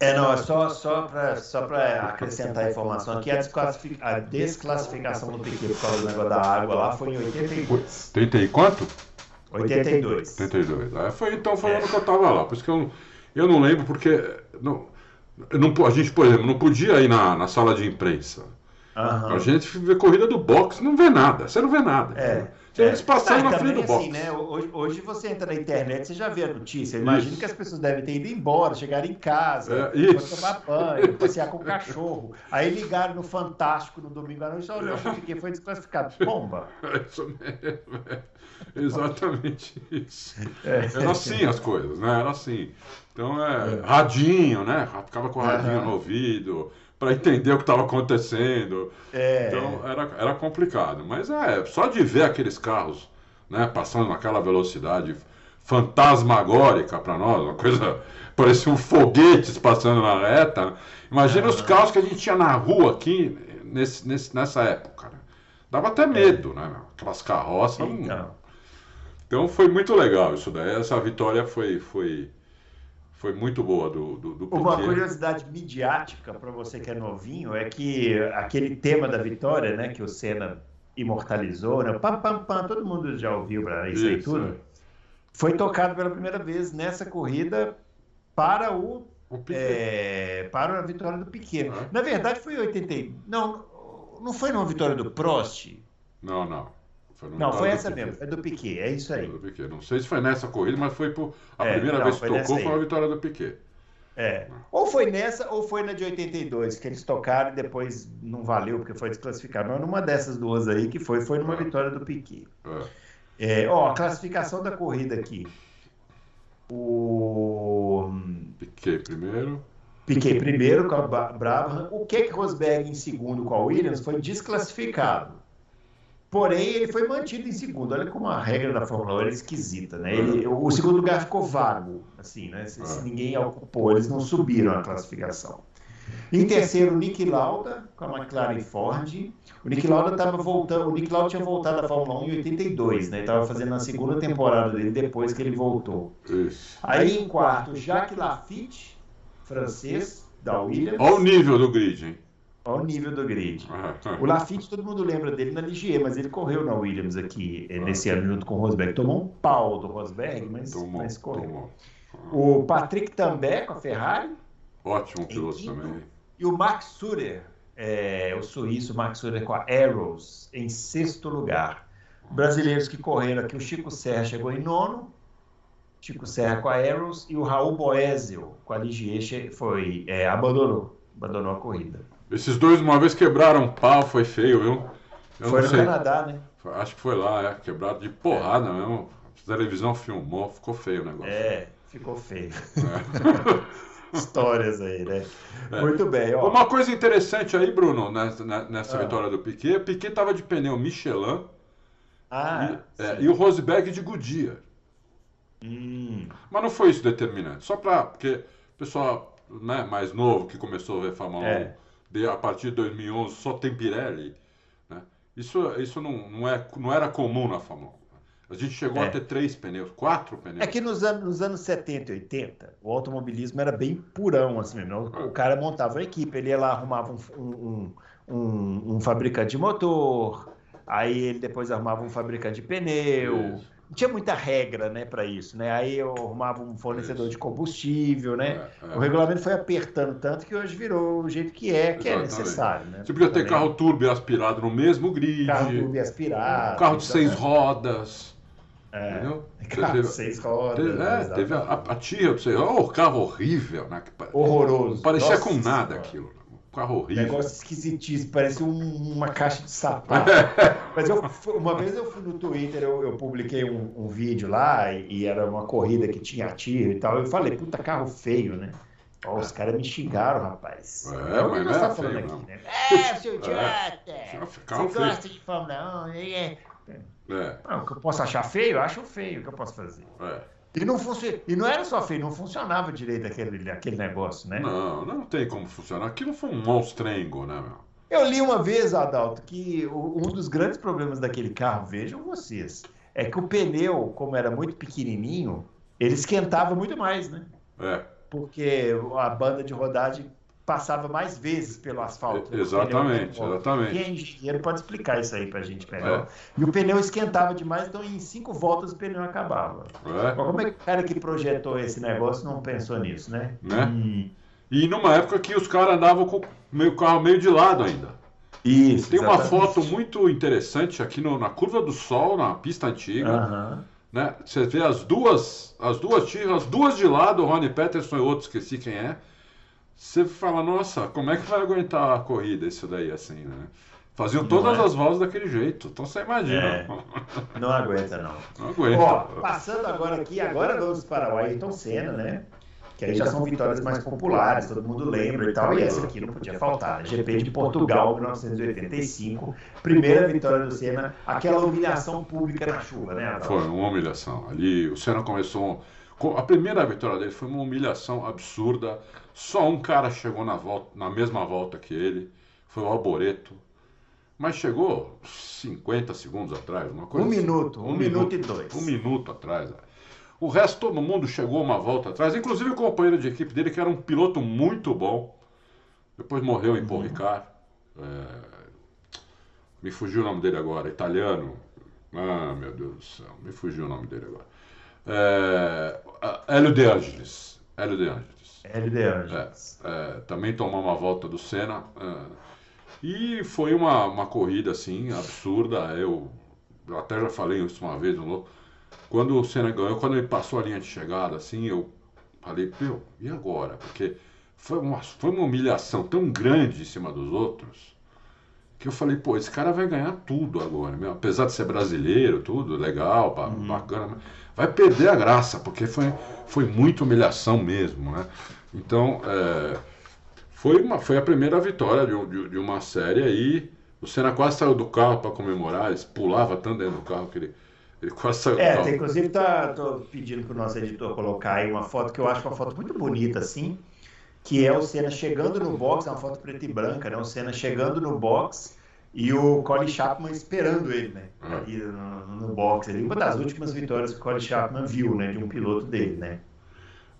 É, não, é só, só para só acrescentar a informação aqui, a, desclassific... a desclassificação do Piquet por causa do negócio da água lá foi em 82. 30 e quanto? 82. 82. É, foi, então foi o é. ano que eu tava lá. Por isso que eu, eu não lembro, porque não, não, a gente, por exemplo, não podia ir na, na sala de imprensa. Uhum. A gente vê corrida do boxe, não vê nada. Você não vê nada. É. Eles passando ah, na frente do box. Assim, né? hoje, hoje, você entra na internet, você já vê a notícia. Imagina que as pessoas devem ter ido embora, chegaram em casa, é, tomar banho, passear com o cachorro. Aí ligaram no Fantástico no domingo à noite, olha, eu fiquei, foi desclassificado. Bomba! É isso mesmo, é. Exatamente isso. É. Era assim as coisas, né? Era assim. Então, é, é. radinho, né? Ficava com o radinho uhum. no ouvido para entender o que estava acontecendo. É. Então era, era complicado. Mas é, só de ver aqueles carros né, passando naquela velocidade fantasmagórica para nós, uma coisa. parecia um foguetes passando na reta. Imagina os carros que a gente tinha na rua aqui nesse, nesse, nessa época. Né? Dava até medo, né? Aquelas carroças. Então. então foi muito legal isso daí. Essa vitória foi, foi, foi muito boa do, do, do Uma curiosidade midiática para você que é novinho é que aquele tema da vitória, né, que o Senna imortalizou, né, pam, pam, pam, todo mundo já ouviu para isso, isso, aí tudo, é. foi tocado pela primeira vez nessa corrida para o é, para a vitória do Piquet. Na verdade, foi em 80. Não, não foi numa vitória do Prost. Não, não. Foi Não, foi essa mesmo, é do Piquet, é isso aí. Do Piquet. Não sei se foi nessa corrida, mas foi por... a É, primeira não, vez que tocou foi a vitória do Piquet. É. Ou foi nessa, ou foi na de 82, que eles tocaram e depois não valeu, porque foi desclassificado. Mas numa dessas duas aí que foi, foi numa vitória do Piquet. É. É, ó, a classificação da corrida aqui. O Piquet primeiro. Piquet primeiro com a Brabham. O Keck Rosberg em segundo com a Williams foi desclassificado. Porém, ele foi mantido em segundo. Olha como a regra da Fórmula 1 é esquisita, né? Ele- o segundo lugar ficou vago, assim, né? Se, se ninguém ocupou, eles não subiram a classificação. Em terceiro, o Nick Lauda com a McLaren e Ford. O Nick Lauda estava voltando, o Nick Lauda tinha voltado da Fórmula 1 em 82, né? Estava fazendo a segunda temporada dele depois que ele voltou. Isso. Aí em quarto, Jacques Lafitte, francês, da Williams. Olha o nível do grid, hein? Olha o nível do grid. É. O Lafitte, todo mundo lembra dele na Ligier, mas ele correu na Williams aqui eh, nesse ano junto com o Rosberg. Tomou um pau do Rosberg, mas, Tomou, mas correu. tomou. O Patrick També com a Ferrari Ótimo piloto também. e o Max Surer, eh, o suíço Max Surer com a Arrows, em sexto lugar. Brasileiros que correram aqui, o Chico Serra chegou em nono, Chico Serra com a Arrows e o Raul Boesel com a Ligier foi, eh, abandonou, abandonou a corrida. Esses dois uma vez quebraram um pau, foi feio, viu? Eu foi não no sei. Canadá, né? Acho que foi lá, é. Quebrado de porrada mesmo. A televisão filmou, ficou feio o negócio. É, ficou feio. É. Histórias aí, né? É. Muito bem, ó. Uma coisa interessante aí, Bruno, nessa, na- nessa Ah. vitória do Piquet, Piquet tava de pneu Michelin Ah, e, é, e o Rosberg de Goodyear. Hum, Mas não foi isso determinante. Só para porque o pessoal né, mais novo que começou a ver Fórmula 1 É. de, a partir de 2011 só tem Pirelli. Né? Isso, isso não, não, é, não era comum na Fórmula 1. A gente chegou É. a ter três pneus, quatro pneus. É que nos anos, nos anos 70 e 80, o automobilismo era bem purão, assim mesmo. O, o cara montava uma equipe, ele ia lá, arrumava um, um, um, um fabricante de motor, aí ele depois arrumava um fabricante de pneu. Isso. Não tinha muita regra, né, para isso, né? Aí eu arrumava um fornecedor Isso. de combustível, né? É, é. O regulamento foi apertando tanto que hoje virou o jeito que é, que é Exatamente. necessário, né? Você podia ter Também. carro turbo e aspirado no mesmo grid, carro turbo aspirado. carro de então, seis né? rodas. É. Entendeu? Carro Teve- de seis rodas. Teve, é, teve a, a, tia, você, oh, carro horrível, né? Horroroso. Não parecia Nossa com nada Senhora. aquilo. Um carro horrível. Negócio esquisitíssimo, parecia um- uma caixa de sapato. Mas eu, uma vez eu fui no Twitter, eu, eu publiquei um, um vídeo lá e, e era uma corrida que tinha tiro e tal. Eu falei, puta carro feio, né? Ó, os caras me xingaram, rapaz. É, o que mas nós não tá falando aqui, não. né? É, seu idiota! carro Você feio. gosta de Fórmula 1? É. É, Não, o que eu posso achar feio, eu acho feio. O que eu posso fazer? é. E não, funci... e não era só feio, não funcionava direito aquele, aquele negócio, né? Não, não tem como funcionar. Aquilo foi um monstrengo, né, meu? Eu li uma vez, Adalto, que um dos grandes problemas daquele carro, vejam vocês, é que o pneu, como era muito pequenininho, ele esquentava muito mais, né? É, Porque a banda de rodagem passava mais vezes pelo asfalto. né? exatamente, exatamente. Quem é engenheiro pode explicar isso aí pra gente melhor. É. E o pneu esquentava demais, então em cinco voltas o pneu acabava. É. Como é que o cara que projetou esse negócio não pensou nisso, né? Né? Hum, E numa época que os caras andavam com o carro meio de lado ainda. isso. Tem uma exatamente. foto muito interessante aqui no- na curva do Sol, na pista antiga. Né? Você vê as duas, as duas tiras, as duas de lado, o Ronnie Peterson e outro, esqueci quem é. Você fala, nossa, como é que vai aguentar a corrida isso daí assim, né? Faziam todas é? as voltas daquele jeito. Então você imagina. É. Não aguenta, não. Não aguenta. Ó, passando agora aqui, agora vamos para o Ayrton Senna, né? Que aí já são vitórias mais populares, todo mundo lembra e tal. E essa aqui não podia faltar. né? GP de Portugal, 1985. Primeira vitória do Senna, aquela humilhação pública na chuva, né? Adalto? Foi uma humilhação. Ali o Senna começou. A primeira vitória dele foi uma humilhação absurda. Só um cara chegou na, volta, na mesma volta que ele. Foi o Alboreto. Mas chegou 50 segundos atrás, uma coisa Um assim. minuto, um minuto e dois. Um minuto atrás. é. O resto, todo mundo chegou uma volta atrás, inclusive o companheiro de equipe dele, que era um piloto muito bom. Depois morreu em Uhum. Paul Ricard. É, Me fugiu o nome dele agora, italiano. Ah, meu Deus do céu, me fugiu o nome dele agora. É... ah, Hélio De Angelis. Hélio De Angelis. Hélio De Angelis. É, é, também tomou uma volta do Senna. É, e foi uma, uma corrida assim absurda. Eu, eu até já falei isso uma vez, no, quando o Senna ganhou, quando ele passou a linha de chegada, assim, eu falei, meu, e agora? Porque foi uma, foi uma humilhação tão grande em cima dos outros que eu falei, pô, esse cara vai ganhar tudo agora, meu. apesar de ser brasileiro, tudo legal, uhum. Vai perder a graça, porque foi, foi muita humilhação mesmo, né? Então, é, foi, uma, foi a primeira vitória de, de, de, uma série aí. O Senna quase saiu do carro para comemorar, ele pulava tanto dentro do carro que ele, ele quase saiu é, do carro. É, inclusive tá, tô pedindo para o nosso editor colocar aí uma foto que eu acho uma foto muito bonita, assim que é o Senna chegando no box, é uma foto preta e branca, né? O Senna chegando no box e o Colin Chapman esperando ele, né? Ali no, no box. Ali. Uma das últimas vitórias que o Colin Chapman viu, né? De um piloto dele, né?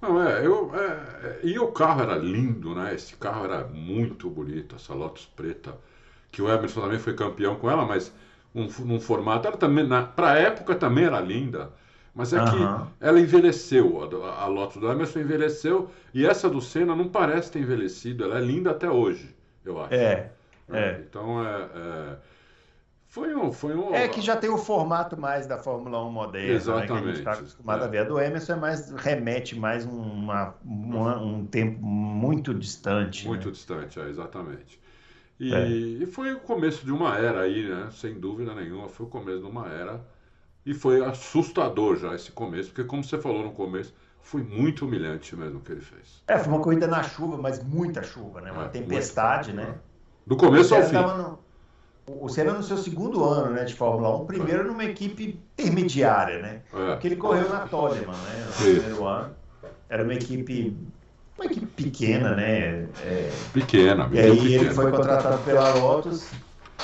Não, é, eu, é, é, e o carro era lindo, né? Esse carro era muito bonito, essa Lotus preta, que o Emerson também foi campeão com ela, mas um, num formato, ela também, para a época também era linda. Mas é uhum. que ela envelheceu, a, a Lotus do Emerson envelheceu, e essa do Senna não parece ter envelhecido, ela é linda até hoje, eu acho. É. Né? é. Então é, é, foi um, foi um. É que já tem o formato mais da Fórmula 1 moderna. Exatamente. Né, que a gente está acostumado é. a ver. A do Emerson é mais, remete mais uma, uma um tempo muito distante. Muito né? distante, é, exatamente. E, é. e, foi o começo de uma era aí, né? Sem dúvida nenhuma, foi o começo de uma era e foi assustador já esse começo, porque como você falou no começo, foi muito humilhante mesmo o que ele fez. É, foi uma corrida na chuva, mas muita chuva, né? Uma é, tempestade, né? Do começo ao fim. No, o Senna no seu segundo ano né, de Fórmula 1, primeiro numa equipe intermediária, né? É. Porque ele correu na Toleman, né? No primeiro ano. Era uma equipe uma equipe pequena, né? É, pequena, E aí pequena. ele foi contratado pela Lotus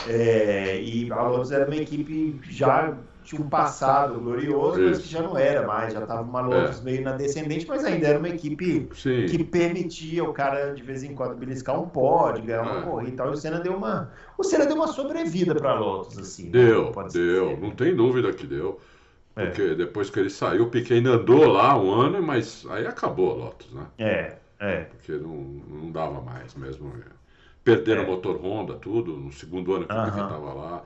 é, e a Lotus era uma equipe já tinha um passado glorioso, mas que já não era mais, já estava uma Lotus é. meio na descendente, mas ainda era uma equipe Sim. que permitia o cara de vez em quando beliscar um pódio, ganhar uma é. corrida e tal. E o Senna deu uma, o Senna deu uma sobrevida para a Lotus, assim. Deu, né? deu, não tem dúvida que deu. É. Porque é. depois que ele saiu, o Piquet ainda andou lá um ano, mas aí acabou a Lotus, né? É, é. Porque não, não dava mais mesmo. Perderam o motor Honda, tudo, no segundo ano que uh -huh. ele estava lá.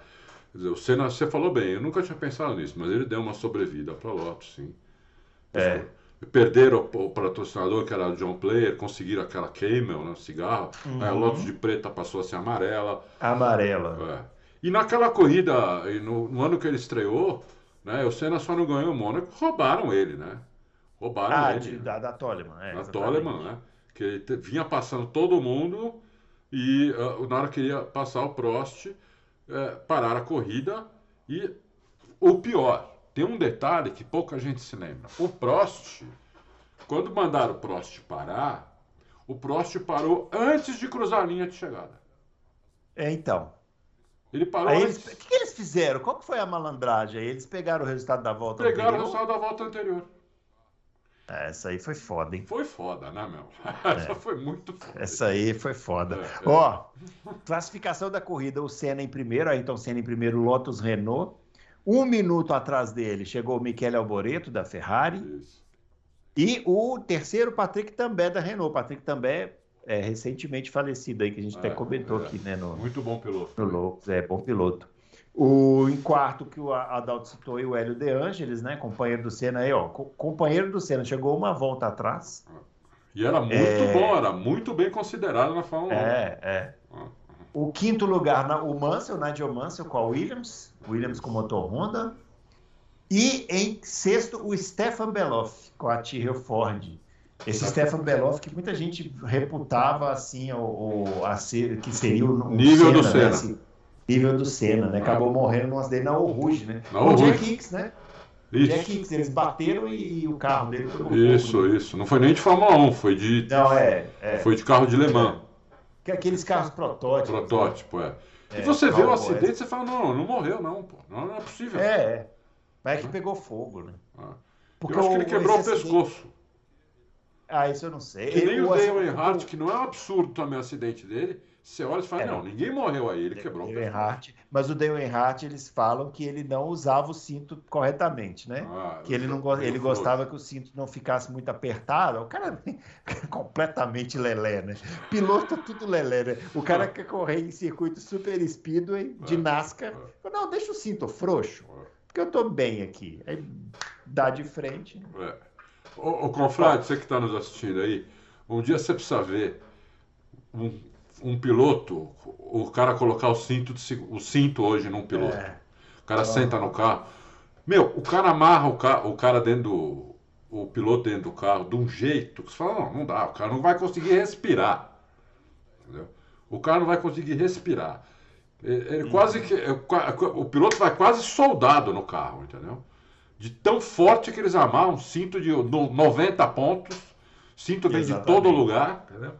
Dizer, o Senna, você falou bem, eu nunca tinha pensado nisso, mas ele deu uma sobrevida para a Lotus, sim. É. Perderam o, o, patrocinador, que era o John Player, conseguiram aquela Camel, né, cigarro. Uhum. Aí a Lotus de preta passou a ser amarela. Amarela. É. E naquela corrida, no, no, ano que ele estreou, né, o Senna só não ganhou o Mônaco, roubaram ele, né? Roubaram ah, ele. De, da, da Toleman, é. Da Toleman, né? Que ele te, vinha passando todo mundo e uh, na hora que ia passar o Prost é, parar a corrida e o pior, tem um detalhe que pouca gente se lembra. O Prost, quando mandaram o Prost parar, o Prost parou antes de cruzar a linha de chegada. É, então. Ele parou Eles, o que, que, eles fizeram? Qual foi a malandragem? Eles pegaram o resultado da volta pegaram anterior? Pegaram o resultado da volta anterior. Essa aí foi foda, hein? Foi foda, né, meu? Essa é. foi muito foda. Essa aí foi foda. É, é. Ó, classificação da corrida, o Senna em primeiro, Ayrton Senna em primeiro, Lotus Renault. Um minuto atrás dele chegou o Michele Alboreto, da Ferrari. Isso. E o terceiro, Patrick També, da Renault. Patrick També é recentemente falecido aí, que a gente até é, comentou é. aqui, né? No, muito bom piloto. No Loucos, é, bom piloto. O, em quarto, que o Adalto citou aí, o Hélio De Angelis, né? Companheiro do Senna aí, ó. Companheiro do Senna, chegou uma volta atrás. E era muito é... bom, era muito bem considerado na Fórmula 1. É, é. O quinto lugar, o Mansell, Nigel Mansell com a Williams, Williams com motor Honda. E em sexto, o Stefan Beloff com a Tyrrell Ford. Esse Stefan Beloff que muita gente reputava assim o, o a ser, que seria o, o nível Senna, do Senna. Né? Nível do Senna, né? Acabou morrendo num acidente na Rouge, né? Na o Jack Hicks, né? Isso. Jack Hicks, eles bateram e, e o carro dele pegou Isso, fogo, né? isso. Não foi nem de Fórmula 1, foi de. Não, é. é. Foi de carro de Le Mans. Que é aqueles carros protótipos. Protótipo, é. é. E você vê o acidente, você fala, não, não morreu, não, pô. Não, não é possível. É, é. Mas é que pegou fogo, né? Ah. Porque eu acho que ele quebrou o pescoço. Ah, isso eu não sei. Que nem o Dale Earnhardt, que não é um absurdo também o acidente dele, Você olha e fala, é, não, ninguém morreu aí, ele quebrou o Earnhardt, Mas o Dale Earnhardt, eles falam que ele não usava o cinto corretamente, né? Ah, que ele, não, ele gostava que o cinto não ficasse muito apertado. O cara é completamente lelé, né? Piloto tudo lelé, né? O cara quer correr em circuito super speedway, de é, NASCAR. É. Não, deixa o cinto frouxo, porque eu tô bem aqui. Aí dá de frente. É. Ô, ô Confrade, você que está nos assistindo aí, um dia você precisa ver um, um piloto, o cara colocar o cinto, de, o cinto hoje num piloto. É. O cara senta no carro. Meu, o cara amarra o, ca, o cara dentro do. O piloto dentro do carro de um jeito que você fala, não, não dá, o cara não vai conseguir respirar. Entendeu? O cara não vai conseguir respirar. Ele, ele quase que. O piloto vai quase soldado no carro, entendeu? De tão forte que eles amarram, cinto de 90 pontos, cinto vem de todo lugar, entendeu?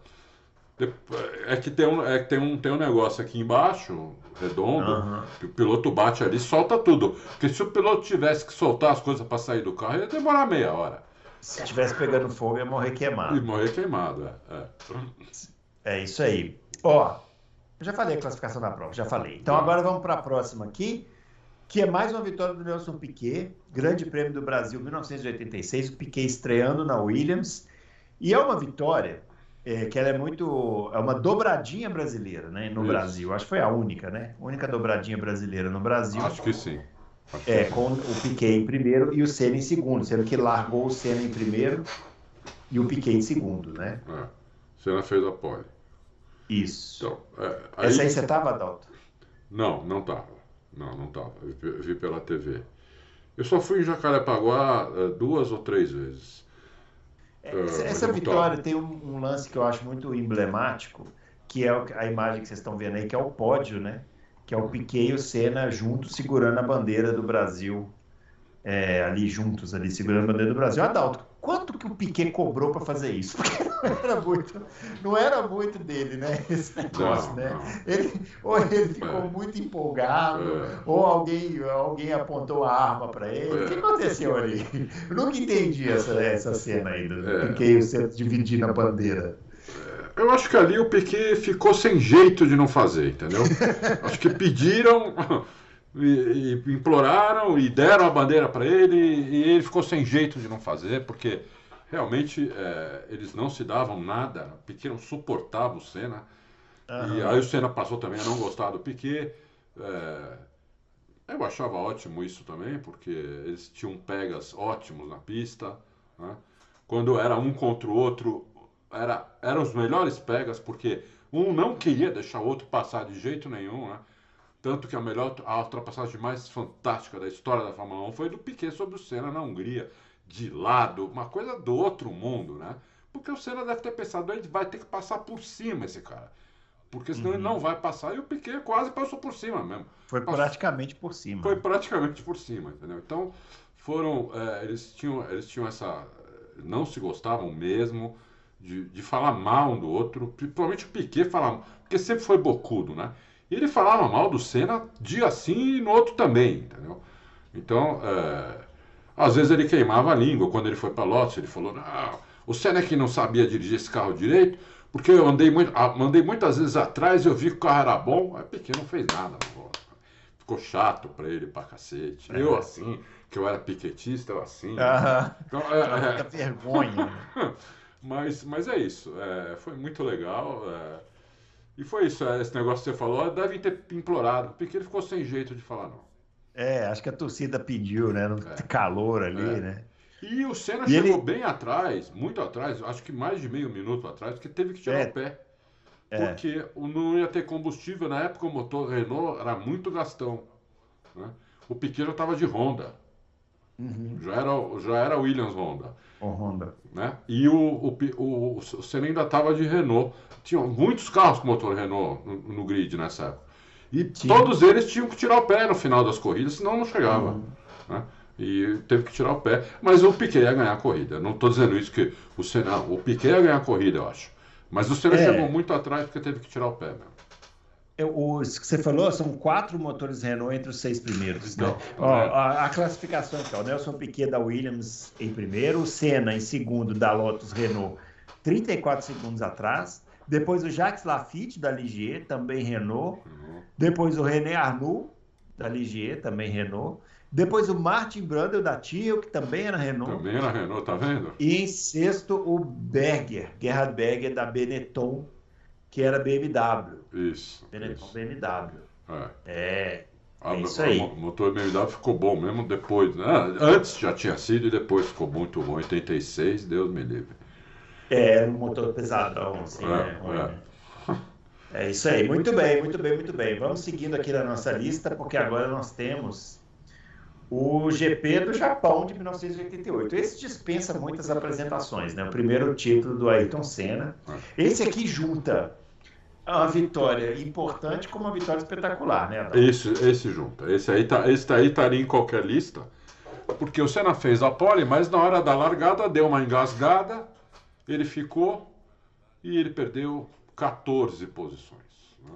É que tem um, é que tem um, tem um negócio aqui embaixo, redondo, uhum. que o piloto bate ali e solta tudo. Porque se o piloto tivesse que soltar as coisas para sair do carro, ia demorar meia hora. Se tivesse pegando fogo, ia morrer queimado. E morrer queimado, é. É, é isso aí. Ó, já falei a classificação da prova, já falei. Então agora vamos para a próxima aqui, que é mais uma vitória do Nelson Piquet, Grande Prêmio do Brasil 1986, o Piquet estreando na Williams. E é uma vitória é, que ela é muito. É uma dobradinha brasileira, né? No Isso. Brasil. Acho que foi a única, né? A única dobradinha brasileira no Brasil. Acho que sim. Acho é, com o Piquet em primeiro e o Senna em segundo, sendo que largou o Senna em primeiro e o Piquet em segundo, né? É. Senna fez a pole. Isso. Então, é, aí... Essa aí você estava, Adalto? Não, não estava. Não, não estava. Eu vi pela TV. Eu só fui em Jacarepaguá é, duas ou três vezes. É, essa, essa vitória tem um, um, lance que eu acho muito emblemático, que é a imagem que vocês estão vendo aí, que é o pódio, né? Que é o Piquet e o Senna juntos segurando a bandeira do Brasil, é, ali juntos, ali segurando a bandeira do Brasil. Adalto, quanto que o Piquet cobrou para fazer isso? Porque não era muito, não era muito dele, né? Esse negócio, não, né? Não. Ele, ou ele ficou é. muito empolgado, é. ou alguém, alguém apontou a arma para ele. É. O que aconteceu ali? Eu nunca entendi essa, essa cena aí do é. Piquet dividindo a bandeira. É, eu acho que ali o Piquet ficou sem jeito de não fazer, entendeu? acho que pediram e, e imploraram e deram a bandeira para ele e ele ficou sem jeito de não fazer, porque realmente é, eles não se davam nada, Piquet não suportava o Senna. Uhum. E aí o Senna passou também a não gostar do Piquet. É, eu achava ótimo isso também, porque eles tinham pegas ótimos na pista. Né? Quando era um contra o outro, era, eram os melhores pegas, porque um não queria deixar o outro passar de jeito nenhum. Né? Tanto que a melhor a ultrapassagem mais fantástica da história da Fórmula 1 foi do Piquet sobre o Senna na Hungria, de lado, uma coisa do outro mundo, né? Porque o Senna deve ter pensado, ele vai ter que passar por cima esse cara. Porque senão uhum. ele não vai passar. E o Piquet quase passou por cima mesmo. Foi Passou... praticamente por cima. Foi praticamente por cima, entendeu? Então, foram. É, eles, tinham, eles tinham essa. Não se gostavam mesmo de, de falar mal um do outro. Principalmente o Piquet falar. Porque sempre foi bocudo, né? E ele falava mal do Senna dia sim e no outro também, entendeu? Então, é, às vezes ele queimava a língua. Quando ele foi para Lotus, ele falou: não, o é que não sabia dirigir esse carro direito, porque eu andei, muito, mandei muitas vezes atrás e eu vi que o carro era bom. Aí Piquet não fez nada. Ficou chato para ele pra cacete. É. Eu assim, que eu era piquetista, eu assim. Ah, então, é, é... vergonha. mas, mas é isso. É, foi muito legal. É, e foi isso, é, esse negócio que você falou, devem ter implorado, porque ele ficou sem jeito de falar não. É, acho que a torcida pediu, né? Não é. calor ali, é. né? E o Senna e chegou ele... bem atrás, muito atrás, acho que mais de meio minuto atrás, porque teve que tirar é. o pé. É. Porque não ia ter combustível. Na época o motor Renault era muito gastão. Né? O Piquet já estava de Honda. Uhum. Já, era, já era Williams Honda. O Honda. Né? E o, o, o, o Senna ainda estava de Renault. Tinham muitos carros com motor Renault no, no grid nessa época. E Tinha. todos eles tinham que tirar o pé no final das corridas, senão não chegava. Uhum. Né? E teve que tirar o pé. Mas o Piquet ia ganhar a corrida. Não estou dizendo isso que o Senna. O Piquet ia ganhar a corrida, eu acho. Mas o Senna é. chegou muito atrás porque teve que tirar o pé mesmo os que você falou são quatro motores Renault entre os seis primeiros. Né? Ó, a, a, classificação aqui, ó, Nelson Piquet da Williams em primeiro, Senna em segundo da Lotus Renault, 34 segundos atrás, Depois o Jacques Lafitte, da Ligier, também Renault. Depois o René Arnoux, da Ligier, também Renault. Depois o Martin Brundle, da Tio, que também era Renault. Também era Renault, tá vendo? E em sexto, o Berger, Gerhard Berger, da Benetton, que era BMW. Isso. Benetton, isso. BMW. É. É, É isso aí. O motor BMW ficou bom mesmo depois, né? Antes já tinha sido e depois ficou muito bom. 86, Deus me livre. É, era um motor pesadão, assim, É, né? né? É isso aí, muito bem, muito bem, muito bem. Vamos seguindo aqui na nossa lista, porque agora nós temos o GP do Japão de 1988. Esse dispensa muitas apresentações, né? O primeiro título do Ayrton Senna. Esse aqui junta uma vitória importante com uma vitória espetacular, né? Adão? Esse, esse junta. Esse aí, tá, esse aí estaria em qualquer lista. Porque o Senna fez a pole, mas na hora da largada deu uma engasgada, ele ficou e ele perdeu 14 posições. né?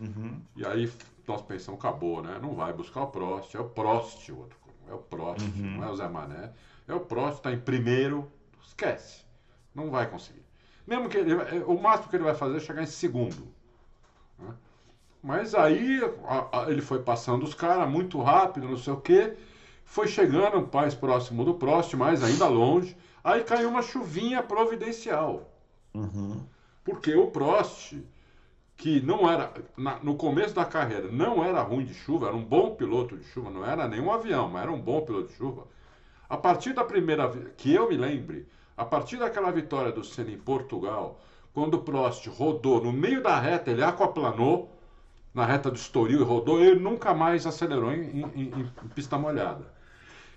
Uhum. E aí nós pensamos, acabou, né? Não vai buscar o Prost, é o Prost o outro. É o Prost, Uhum. não é o Zé Mané. É o Prost, está em primeiro, esquece. Não vai conseguir. Mesmo que ele, é, o máximo que ele vai fazer é chegar em segundo. né? Mas aí a- a- ele foi passando os caras muito rápido, não sei o quê. Foi chegando mais próximo do Prost, mas ainda longe. Aí caiu uma chuvinha providencial. Uhum. Porque o Prost, que não era, na- no começo da carreira, não era ruim de chuva, era um bom piloto de chuva, não era nenhum avião, mas era um bom piloto de chuva. A partir da primeira, que eu me lembre, a partir daquela vitória do Senna em Portugal, quando o Prost rodou no meio da reta, ele aquaplanou na reta do Estoril e rodou, ele nunca mais acelerou em, em- em- em pista molhada.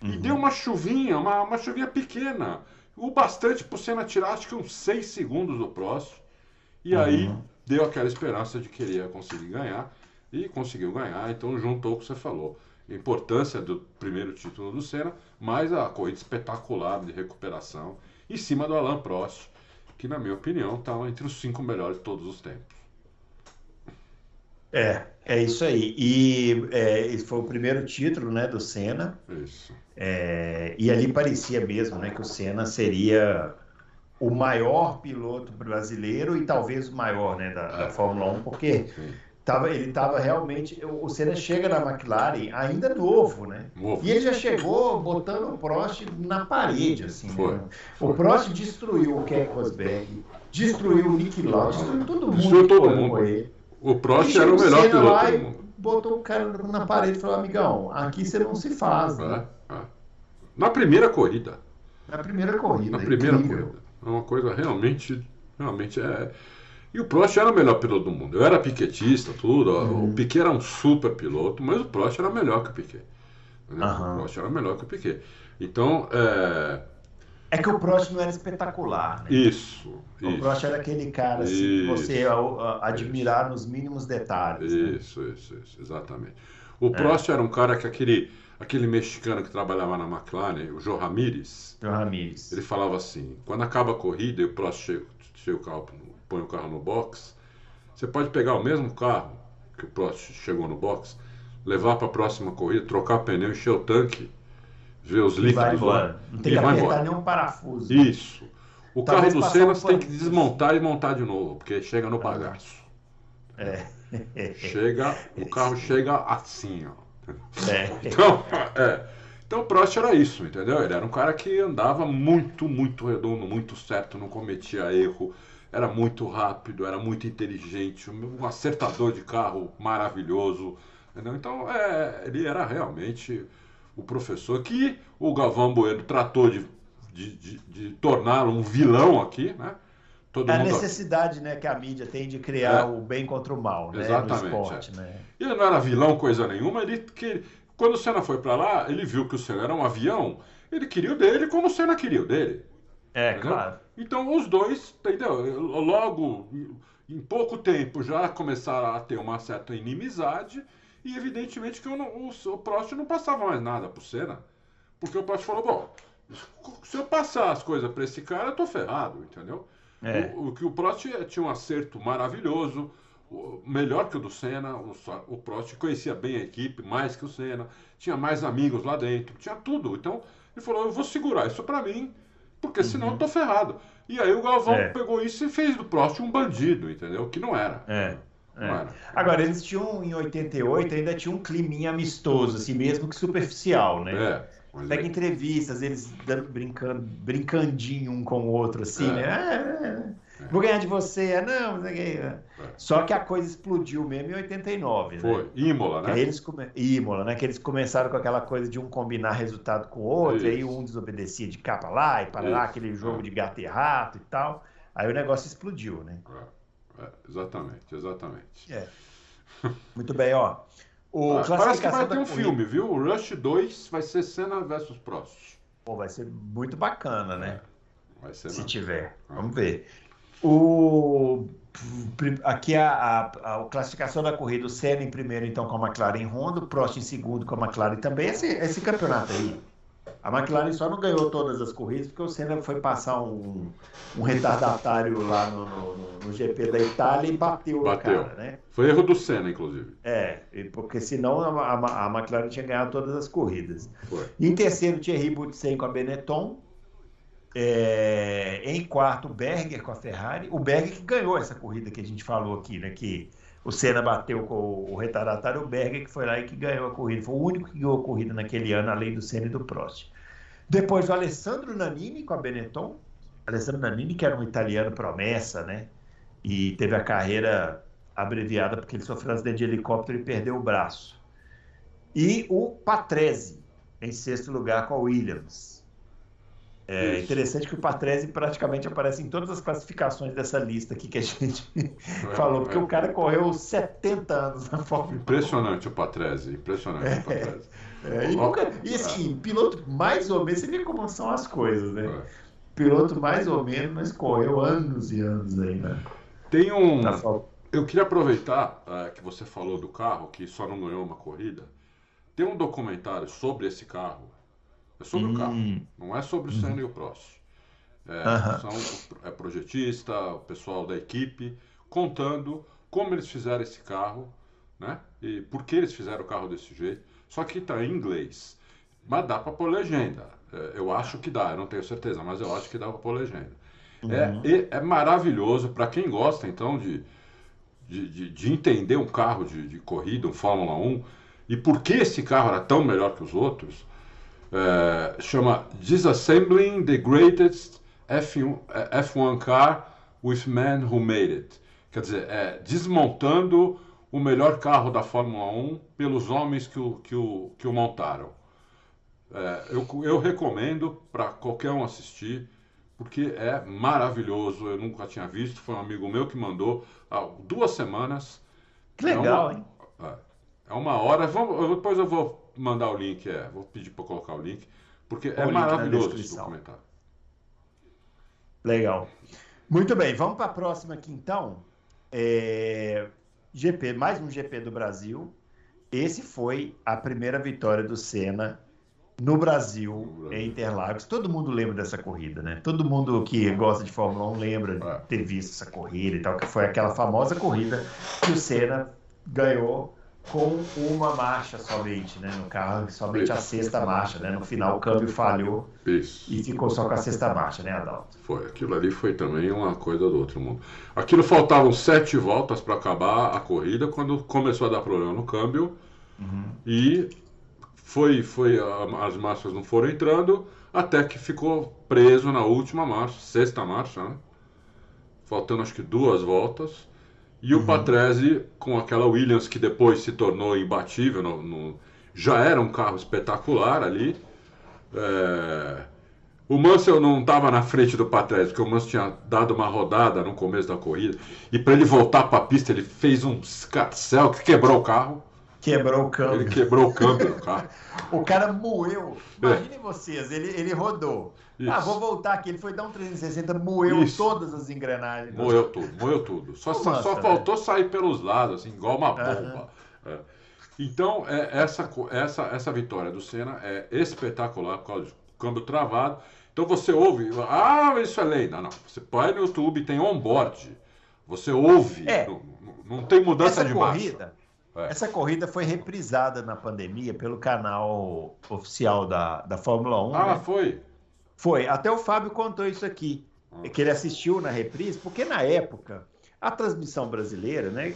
E deu uma chuvinha, uma, uma chuvinha pequena, o bastante para o Senna tirar, acho que uns 6 segundos do Prost. E aí deu aquela esperança de que ele ia conseguir ganhar e conseguiu ganhar. Então juntou o que você falou. A importância do primeiro título do Senna, mais a corrida espetacular de recuperação em cima do Alain Prost, que na minha opinião está entre os cinco melhores de todos os tempos. É, é isso aí. E é, foi o primeiro título, né, do Senna. Isso. É, e ali parecia mesmo, né, que o Senna seria o maior piloto brasileiro e talvez o maior, né, da, da Fórmula 1, porque tava, ele estava realmente. O Senna chega na McLaren ainda novo, né? Novo. E ele já chegou botando o Prost na parede, assim. Foi. né? O Prost destruiu o Keck Rosberg, destruiu o Nick Lauda, destruiu todo mundo. Destruiu todo mundo. correr. O Prost era o melhor Senna piloto do mundo. Botou o cara na parede e falou, amigão, aqui você não se faz, né? É. Na primeira corrida. Na primeira corrida. Na primeira incrível. corrida. É uma coisa realmente. Realmente é. E o Prost era o melhor piloto do mundo. Eu era piquetista, tudo. Uhum. O Piquet era um super piloto, mas o Prost era melhor que o Piquet. Entendeu? Aham. O Prost era melhor que o Piquet. Então, é. É que o Prost não era espetacular, né? Isso. O Isso. Prost era aquele cara assim, que você admirar nos mínimos detalhes. né? Isso, isso, isso, exatamente. O Prost era um cara que aquele, aquele mexicano que trabalhava na McLaren, o Joe Ramírez, João Ramírez. ele falava assim: quando acaba a corrida e o Prost chega, chega o carro, põe o carro no box, você pode pegar o mesmo carro que o Prost chegou no box, levar para a próxima corrida, trocar pneu, encher o tanque, ver os líquidos vai lá. Não tem que apertar embora. nenhum parafuso. Isso. O Talvez carro do Senna você tem que desmontar e montar de novo, porque chega no bagaço. É. Chega, o carro chega assim, ó. É. Então, é. Então o Prost era isso, entendeu? Ele era um cara que andava muito, muito redondo, muito certo, não cometia erro, era muito rápido, era muito inteligente, um acertador de carro maravilhoso. Entendeu? Então é, ele era realmente o professor que o Galvão Bueno tratou de, de, de, de torná-lo um vilão aqui, né? Todo É a mundo necessidade né, que a mídia tem de criar É. o bem contra o mal né, Exatamente, no esporte. Né? Ele não era vilão coisa nenhuma, ele que quando o Senna foi pra lá, ele viu que o Senna era um avião, ele queria o dele como o Senna queria o dele. É, entendeu? claro. Então os dois, entendeu? Logo, em pouco tempo já começaram a ter uma certa inimizade e evidentemente que o, o, o Prost não passava mais nada pro Senna, porque o Prost falou, bom, se eu passar as coisas pra esse cara, eu tô ferrado, entendeu? É. O, o que o Prost tinha um acerto maravilhoso, melhor que o do Senna. O, o Prost conhecia bem a equipe, mais que o Senna, tinha mais amigos lá dentro, tinha tudo. Então ele falou: eu vou segurar isso pra mim, porque senão uhum. eu tô ferrado. E aí o Galvão é. pegou isso e fez do Prost um bandido, entendeu? Que não era. É. É. Agora, eles tinham, em 88, ainda tinha um climinha amistoso, assim, mesmo que superficial, né? É. Pega é. entrevistas, eles brincando, brincandinho um com o outro, assim, é. né? É, é, vou ganhar de você, não, não sei Só que a coisa explodiu mesmo em 89, né? Foi, Imola, né? eles come... Imola, né? Que eles começaram com aquela coisa de um combinar resultado com o outro, Isso. aí um desobedecia de capa lá e para lá, aquele jogo de gato e rato e tal. Aí o negócio explodiu, né? É, exatamente, exatamente. É. Muito bem, ó. O ah, parece que vai ter um corrida. filme, viu? O Rush 2 vai ser Senna versus Prost. Pô, vai ser muito bacana, né? É. Vai ser Se tiver. Ah. Vamos ver. O... Aqui a, a, a, classificação da corrida, o Senna em primeiro, então, com a McLaren em Honda, o Prost em segundo com a McLaren também. Esse, esse campeonato aí a McLaren só não ganhou todas as corridas porque o Senna foi passar um, um retardatário lá no, no, no, GP da Itália e bateu, bateu. cara, né? Foi erro do Senna, inclusive. É, porque senão a, a, a McLaren tinha ganhado todas as corridas. Foi. Em terceiro, Thierry Boutsen com a Benetton. É, em quarto, Berger com a Ferrari. O Berger que ganhou essa corrida que a gente falou aqui, né? Que o Senna bateu com o retardatário Berger, que foi lá e que ganhou a corrida. Foi o único que ganhou a corrida naquele ano, além do Senna e do Prost. Depois o Alessandro Nanini com a Benetton. Alessandro Nanini, que era um italiano promessa, né? E teve a carreira abreviada porque ele sofreu um acidente de helicóptero e perdeu o braço. E o Patrese, em sexto lugar com a Williams. É interessante que o Patrese praticamente aparece em todas as classificações dessa lista aqui que a gente é, falou, porque é. o cara correu 70 anos na Fórmula 1. Impressionante o Patrese, impressionante é, o Patrese. É, e, nunca, e assim, piloto mais ou menos, você vê como são as coisas, né? É. Piloto mais ou menos, mas correu anos e anos aí, né? Tem um. Eu queria aproveitar uh, que você falou do carro, que só não ganhou uma corrida. Tem um documentário sobre esse carro é sobre hum. o carro, hum. não é sobre o Senna uhum. e o Prost. É, uhum. São é projetista, o pessoal da equipe, contando como eles fizeram esse carro, né? E por que eles fizeram o carro desse jeito. Só que está em inglês. Mas dá para pôr legenda. É, eu acho que dá, eu não tenho certeza, mas eu acho que dá para pôr legenda. Uhum. É, é maravilhoso para quem gosta, então, de, de, de, de entender um carro de, de corrida, um Fórmula 1, e por que esse carro era tão melhor que os outros é, chama Disassembling the Greatest F1, F1 Car with Men Who Made It. Quer dizer, é, desmontando o melhor carro da Fórmula 1 pelos homens que o, que o, que o montaram. É, eu, eu recomendo para qualquer um assistir, porque é maravilhoso. Eu nunca tinha visto, foi um amigo meu que mandou há duas semanas. Que legal, é uma, hein? É, é uma hora. Vamos, depois eu vou mandar o link, é. Vou pedir para colocar o link, porque o é maravilhoso esse documentário. Legal. Muito bem, vamos para a próxima aqui então. É... GP, mais um GP do Brasil. Esse foi a primeira vitória do Senna no Brasil, no Brasil, em Interlagos. Todo mundo lembra dessa corrida, né? Todo mundo que gosta de Fórmula 1 lembra de é. ter visto essa corrida e tal, que foi aquela famosa corrida que o Senna ganhou com uma marcha somente, né? No carro, somente a sexta marcha, né? No final o câmbio falhou Isso. e ficou só com a sexta marcha, né, Adalto? Foi, aquilo ali foi também uma coisa do outro mundo. Aquilo faltavam sete voltas para acabar a corrida quando começou a dar problema no câmbio uhum. e foi, foi as marchas não foram entrando até que ficou preso na última marcha, sexta marcha, né? Faltando acho que duas voltas e uhum. o Patrese, com aquela Williams que depois se tornou imbatível, no, no, já era um carro espetacular ali. É... O Mansell não estava na frente do Patrese, porque o Mansell tinha dado uma rodada no começo da corrida. E para ele voltar para a pista, ele fez um escarcel que quebrou o carro. Quebrou o câmbio. Ele quebrou o câmbio do carro. o cara moeu. Imaginem é. vocês, ele, ele rodou. Ah, Isso. Ah, vou voltar aqui. Ele foi dar um 360, moeu Isso. todas as engrenagens. Moeu tudo, moeu tudo. Só, só, só faltou né? sair pelos lados, assim, igual uma bomba. Uhum. É. Então, é, essa, essa, essa vitória do Senna é espetacular por causa do câmbio travado. Então você ouve, ah, isso é lei. Não, não. Você põe no YouTube, tem on-board. Você ouve, é. não, não, tem mudança essa de corrida, marcha. É. Essa corrida foi reprisada na pandemia pelo canal oficial da, da Fórmula 1. Ah, né? foi? Foi. Até o Fábio contou isso aqui, Ah. que ele assistiu na reprise, porque na época a transmissão brasileira, né?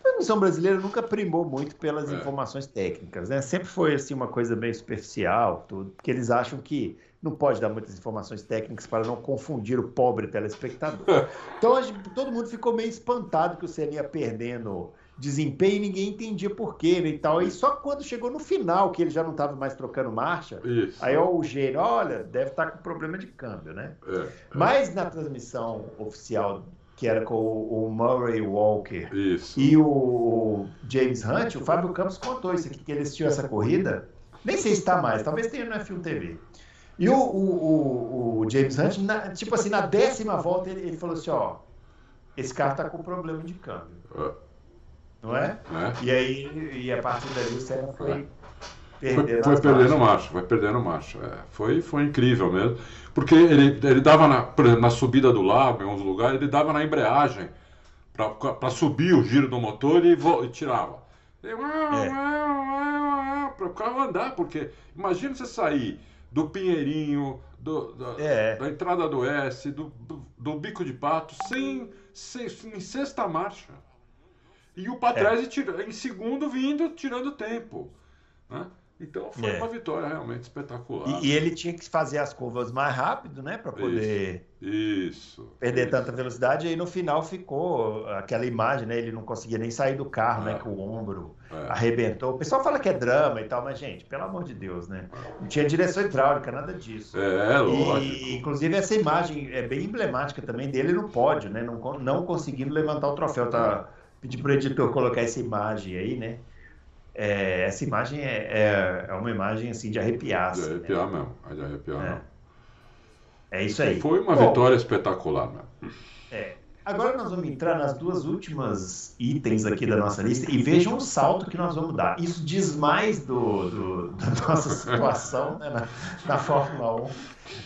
A transmissão brasileira nunca primou muito pelas É. informações técnicas, né? Sempre foi assim uma coisa bem superficial, tudo, porque eles acham que não pode dar muitas informações técnicas para não confundir o pobre telespectador. Então gente- todo mundo ficou meio espantado que o Senna ia perdendo desempenho e ninguém entendia por quê né, e tal. E só quando chegou no final, que ele já não estava mais trocando marcha, Isso. aí ó, o gênio, olha, deve estar com problema de câmbio, né? É, Mas na transmissão oficial, que era com o o Murray Walker Isso. e o James Hunt, o Fábio Campos contou isso aqui, que ele assistiu essa corrida. Nem sei se está mais, talvez tenha no F1 TV. E o, o- o- o James Hunt, na- tipo assim, na décima volta, ele, ele falou assim: ó, esse carro tá com problema de câmbio, É, não é? né? E aí, e a partir daí o Senna foi Foi, perdendo foi as perdendo marcha, foi perdendo marcha. É, foi, foi incrível mesmo. Porque ele, ele dava, na, por exemplo, na subida do lago, em uns lugares, ele dava na embreagem para subir o giro do motor e, vo- e tirava. E, para o carro andar, porque imagina você sair do Pinheirinho, do- da, É. da entrada do S, do, do, do bico de pato, sem, sem, em sexta marcha. E o Patrese tira- em segundo vindo, tirando tempo. né? Então foi É. uma vitória realmente espetacular. E, e ele tinha que fazer as curvas mais rápido, né, para poder Isso. perder isso. tanta velocidade. E aí no final ficou aquela imagem, né? Ele não conseguia nem sair do carro, né? É. Que o ombro É. arrebentou. O pessoal fala que é drama e tal, mas, gente, pelo amor de Deus, né? Não tinha direção hidráulica, nada disso. É, lógico. E, inclusive, essa imagem é bem emblemática também dele no pódio, né? Não, não conseguindo levantar o troféu. Tá, pedi pro editor colocar essa imagem aí, né? É, essa imagem é, é, é uma imagem assim de arrepiar. De assim, né? arrepiar mesmo. É de arrepiar É. mesmo. É isso aí. Foi uma Bom, vitória espetacular mesmo. É. Agora nós vamos entrar nas duas últimas itens aqui da nossa lista e vejam o salto que nós vamos dar. Isso diz mais do, do- da nossa situação né, na, na Fórmula 1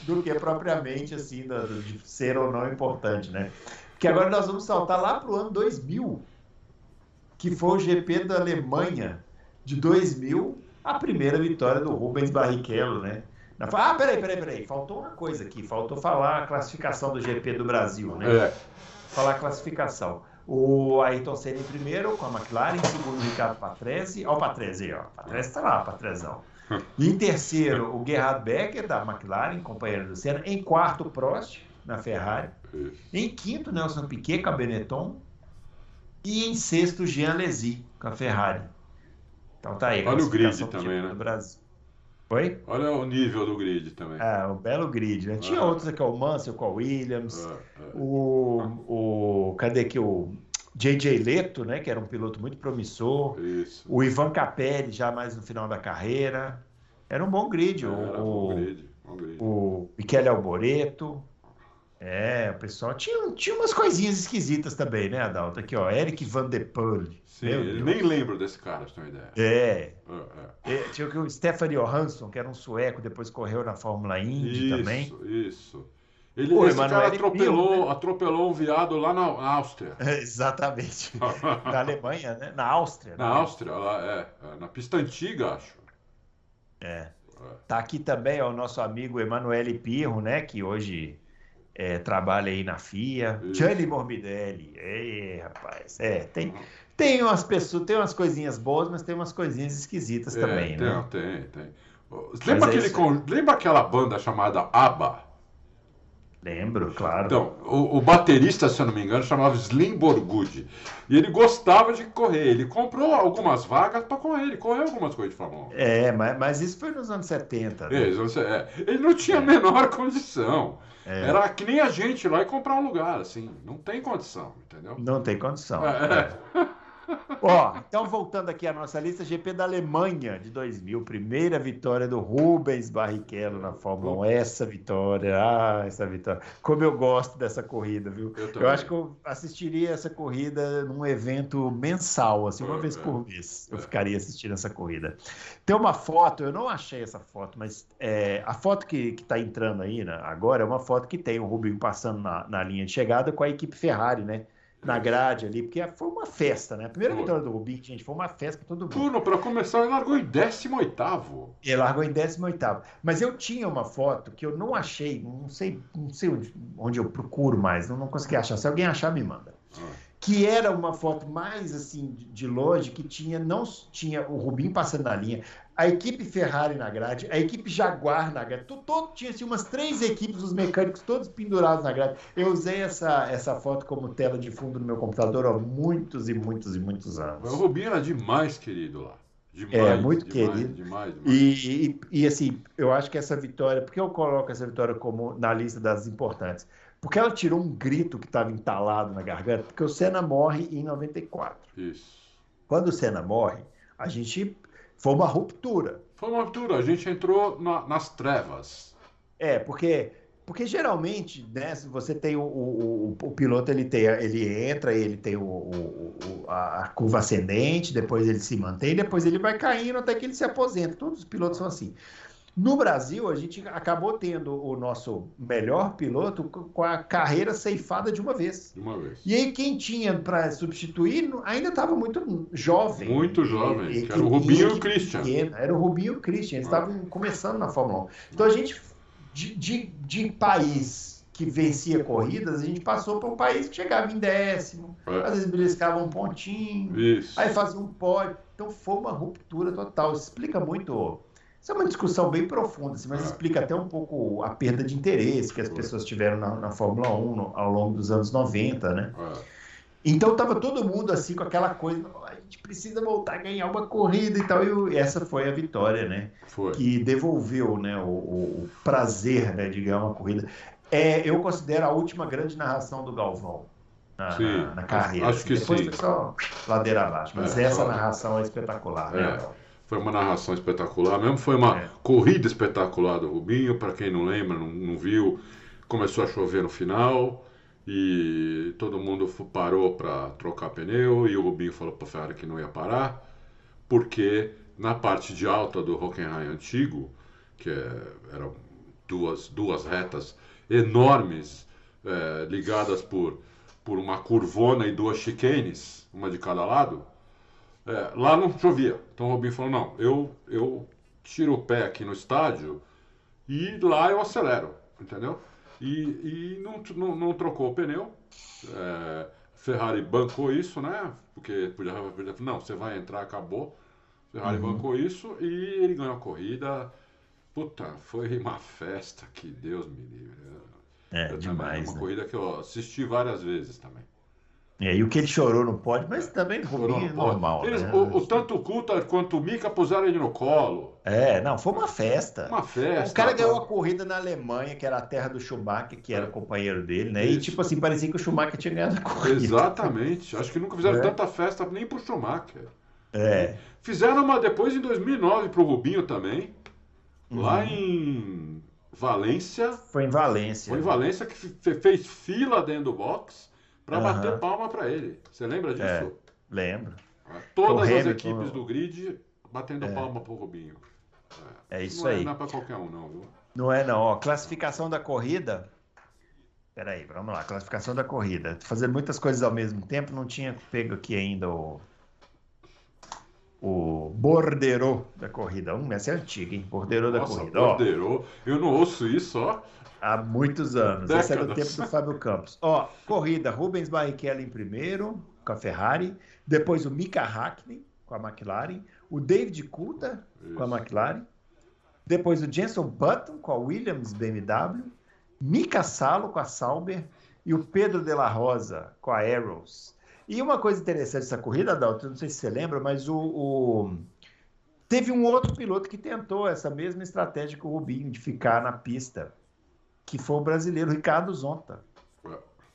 do que propriamente assim da- de ser ou não importante, né? Porque agora nós vamos saltar lá para o ano 2000, que foi o GP da Alemanha de 2000, a primeira vitória do Rubens Barrichello, né? Ah, peraí, peraí, peraí. Faltou uma coisa aqui. Faltou falar a classificação do GP do Brasil, né? É, falar a classificação. O Ayrton Senna em primeiro, com a McLaren, em segundo o Ricardo Patrese. Olha o Patrese aí, ó. Patrese está lá, Patrezão. Em terceiro, o Gerhard Becker, da McLaren, companheiro do Senna. Em quarto, o Prost, na Ferrari. Em quinto, Nelson Piquet, com a Benetton. E em sexto, Jean Alesi, com a Ferrari. Então tá aí. Olha o grid também, né? Brasil. Oi? Olha o nível do grid também. Ah, um belo grid, né? Tinha Ah. outros aqui, ó, o Mansell com a Williams. É, é. O, o cadê que o JJ Leto, né, que era um piloto muito promissor, Isso. o Ivan Capelli já mais no final da carreira, era um bom grid, o, Era o, bom grid, bom grid. o Michele Alboreto, é, o pessoal tinha, tinha umas coisinhas esquisitas também, né, Adalto? Aqui, ó, Eric Van der Poel. Sim, eu nem lembro desse cara, se tem uma ideia. É, É, é. é, tinha o Stephanie Johansson, que era um sueco, depois correu na Fórmula Indy também. Isso, isso. Ele, O esse cara atropelou, né? atropelou um viado lá na, na Áustria. Exatamente. Na Alemanha, né? Na Áustria. Na né? Áustria, lá, é, é, na pista antiga, acho. É. Tá aqui também ó, o nosso amigo Emanuele Pirro, né? Que hoje é, trabalha aí na FIA. Isso. Gianni Morbidelli. Ei, rapaz. É, tem, tem umas pessoas, tem umas coisinhas boas, mas tem umas coisinhas esquisitas É, também, tem, né? tem, tem. Lembra, é aquele lembra aquela banda chamada ABBA? Lembro, claro. Então, o, o baterista, se eu não me engano, chamava Slim Borgudi. E ele gostava de correr. Ele comprou algumas vagas para correr. Ele correu algumas coisas de Fórmula 1. É, mas, mas isso foi nos anos 70. né? É, é. Ele não tinha a menor condição. É. Era que nem a gente lá e comprar um lugar, assim. Não tem condição, entendeu? Não tem condição. É. Ó, então voltando aqui à nossa lista, GP da Alemanha de 2000, primeira vitória do Rubens Barrichello na Fórmula 1. Essa vitória, ah, essa vitória. Como eu gosto dessa corrida, viu? Eu Eu, acho que eu assistiria essa corrida num evento mensal, assim, uma É, vez por mês. Eu ficaria assistindo essa corrida. Tem uma foto, eu não achei essa foto, mas é, a foto que, que tá entrando aí né, agora é uma foto que tem o Rubinho passando na, na linha de chegada com a equipe Ferrari, né? Na grade ali, porque foi uma festa, né? A primeira foi. vitória do Rubinho, gente, foi uma festa para todo mundo. Turno, para começar, ele largou em 18. Ele largou em 18. Mas eu tinha uma foto que eu não achei, não sei, não sei onde, onde eu procuro mais, não, não consegui achar. Se alguém achar, me manda. Ah que era uma foto mais assim de longe, que tinha não tinha o Rubinho passando na linha, a equipe Ferrari na grade, a equipe Jaguar na grade, todo, todo tinha assim, umas três equipes, os mecânicos todos pendurados na grade. Eu usei essa, essa foto como tela de fundo no meu computador há muitos e muitos e muitos anos. O Rubinho era demais querido lá. Demais, é, muito demais, querido. Demais, demais. E, e, e, assim, eu acho que essa vitória, porque eu coloco essa vitória como na lista das importantes? Porque ela tirou um grito que estava entalado na garganta, porque o Senna morre em 94. Isso. Quando o Senna morre, a gente. Foi uma ruptura. Foi uma ruptura, a gente entrou na, nas trevas. É, porque porque geralmente, né, você tem o, o, o, o, piloto, ele, tem, ele entra, ele tem o, o, a curva ascendente, depois ele se mantém, depois ele vai caindo até que ele se aposenta. Todos os pilotos são assim. No Brasil, a gente acabou tendo o nosso melhor piloto com a carreira ceifada de uma vez. De uma vez. E aí, quem tinha para substituir ainda estava muito jovem. Muito jovem. E, era o Rubinho e o Christian. Pequena. Era o Rubinho e o Christian. Eles estavam ah. começando na Fórmula 1. Então, a gente, de, de, de país que vencia corridas, a gente passou para um país que chegava em décimo, é. às vezes beliscava um pontinho, Isso. aí fazia um pódio. Então, foi uma ruptura total. Isso explica muito isso é uma discussão bem profunda, assim, mas explica até um pouco a perda de interesse que as pessoas tiveram na, na Fórmula 1 no, ao longo dos anos 90, né? Então estava todo mundo assim com aquela coisa, a gente precisa voltar a ganhar uma corrida e tal, e essa foi a vitória, né? Foi. Que devolveu né, o, o prazer né, de ganhar uma corrida. É, eu considero a última grande narração do Galvão. Na, na, na carreira. Acho que Depois sim. foi só ladeira abaixo. Mas é, essa narração é espetacular, né, é. né? Foi uma narração espetacular mesmo. Foi uma é. corrida espetacular do Rubinho. Para quem não lembra, não, não, viu, começou a chover no final e todo mundo parou para trocar pneu. E o Rubinho falou para a Ferrari que não ia parar, porque na parte de alta do Hockenheim antigo, que é, eram duas, duas retas enormes é, ligadas por, por uma curvona e duas chicanes, uma de cada lado é, lá não chovia. Então o Robinho falou: não, eu, eu tiro o pé aqui no estádio e lá eu acelero, entendeu? E, e não, não, não trocou o pneu. É, Ferrari bancou isso, né? Porque podia, podia não, você vai entrar, acabou. Ferrari uhum. bancou isso e ele ganhou a corrida. Puta, foi uma festa que Deus me livre. É, eu demais. Também, uma né? corrida que eu assisti várias vezes também. É, e o que ele chorou no pódio, mas também Rubinho é normal. Eles, né? o, o, tanto o Kuta quanto o Mika puseram ele no colo. É, não, foi uma festa. Uma festa. O cara ganhou a corrida na Alemanha, que era a terra do Schumacher, que era o companheiro dele, né? Isso. E tipo assim, parecia que o Schumacher tinha ganhado a corrida. Exatamente. Acho que nunca fizeram é. tanta festa nem pro Schumacher. É. Fizeram uma depois em 2009 pro Rubinho também. Uhum. Lá em Valência. Foi em Valência. Foi em Valência que fez fila dentro do box para uhum. bater palma para ele. Você lembra disso? É, lembro. É, todas as equipes do grid batendo é. palma pro Rubinho. É, é isso não aí. Não é para qualquer um, não, viu? Não é, não. Ó, classificação da corrida. Peraí, vamos lá. Classificação da corrida. Fazendo muitas coisas ao mesmo tempo, não tinha pego aqui ainda o. O borderô da corrida. Um, essa é antiga, hein? Borderô da corrida. Borderô. Eu não ouço isso, ó. Há muitos anos. Décadas. Esse era o tempo do Fábio Campos. Ó, corrida, Rubens Barrichello em primeiro, com a Ferrari. Depois o Mika Hakkinen, com a McLaren. O David Coulthard, com a McLaren. Depois o Jenson Button, com a Williams BMW. Mika Salo, com a Sauber. E o Pedro de la Rosa, com a Arrows. E uma coisa interessante dessa corrida, Adalto, não sei se você lembra, mas o, o... Teve um outro piloto que tentou essa mesma estratégia que o Rubinho, de ficar na pista que foi o brasileiro Ricardo Zonta.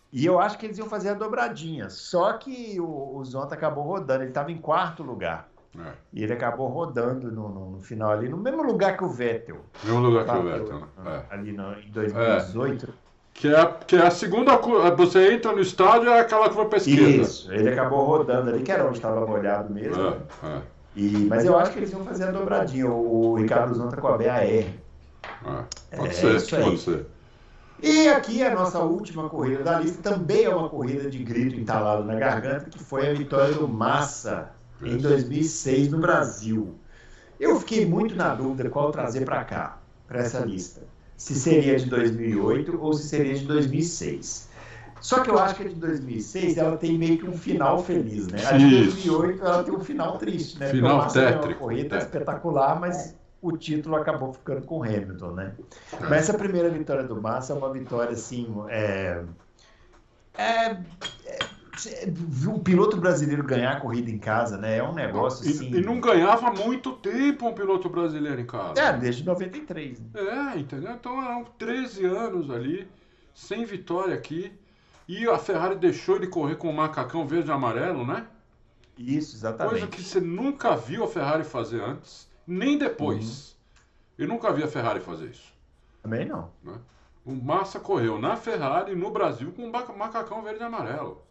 E eu acho que eles iam fazer a dobradinha. Só que o, o Zonta acabou rodando. Ele estava em quarto lugar. É. E ele acabou rodando no, no, no, final ali, no mesmo lugar que o Vettel. No mesmo lugar que o Vettel. Né? É. Ali no, em 2018. É. Que é, que é a segunda Você entra no estádio, é aquela curva para esquerda. Isso, ele acabou rodando ali, que era onde estava molhado mesmo. É, é. E, mas eu acho que eles iam fazer a dobradinha. O, o Ricardo Zonta com a BAR. É, pode ser, pode ser. E aqui a nossa última corrida da lista também é uma corrida de grito entalado na garganta, que foi a vitória do Massa em 2006 no Brasil. Eu fiquei muito na dúvida qual trazer para cá, para essa lista. Se seria de 2008 ou se seria de 2006. Só que eu acho que a de 2006 ela tem meio que um final feliz, né? A de 2008 ela tem um final triste, né? Final tétrico. Uma corrida espetacular, mas o título acabou ficando com Hamilton, né? Mas essa primeira vitória do Massa é uma vitória assim, é, é, é o piloto brasileiro ganhar a corrida em casa, né? É um negócio assim. E, e, não ganhava muito tempo um piloto brasileiro em casa. É, desde 93. Né? É, entendeu? Então eram 13 anos ali, sem vitória aqui. E a Ferrari deixou ele correr com o macacão verde e amarelo, né? Isso, exatamente. Coisa que você nunca viu a Ferrari fazer antes, nem depois. Uhum. Eu nunca vi a Ferrari fazer isso. Também não. Né? O Massa correu na Ferrari no Brasil com um macacão verde e amarelo.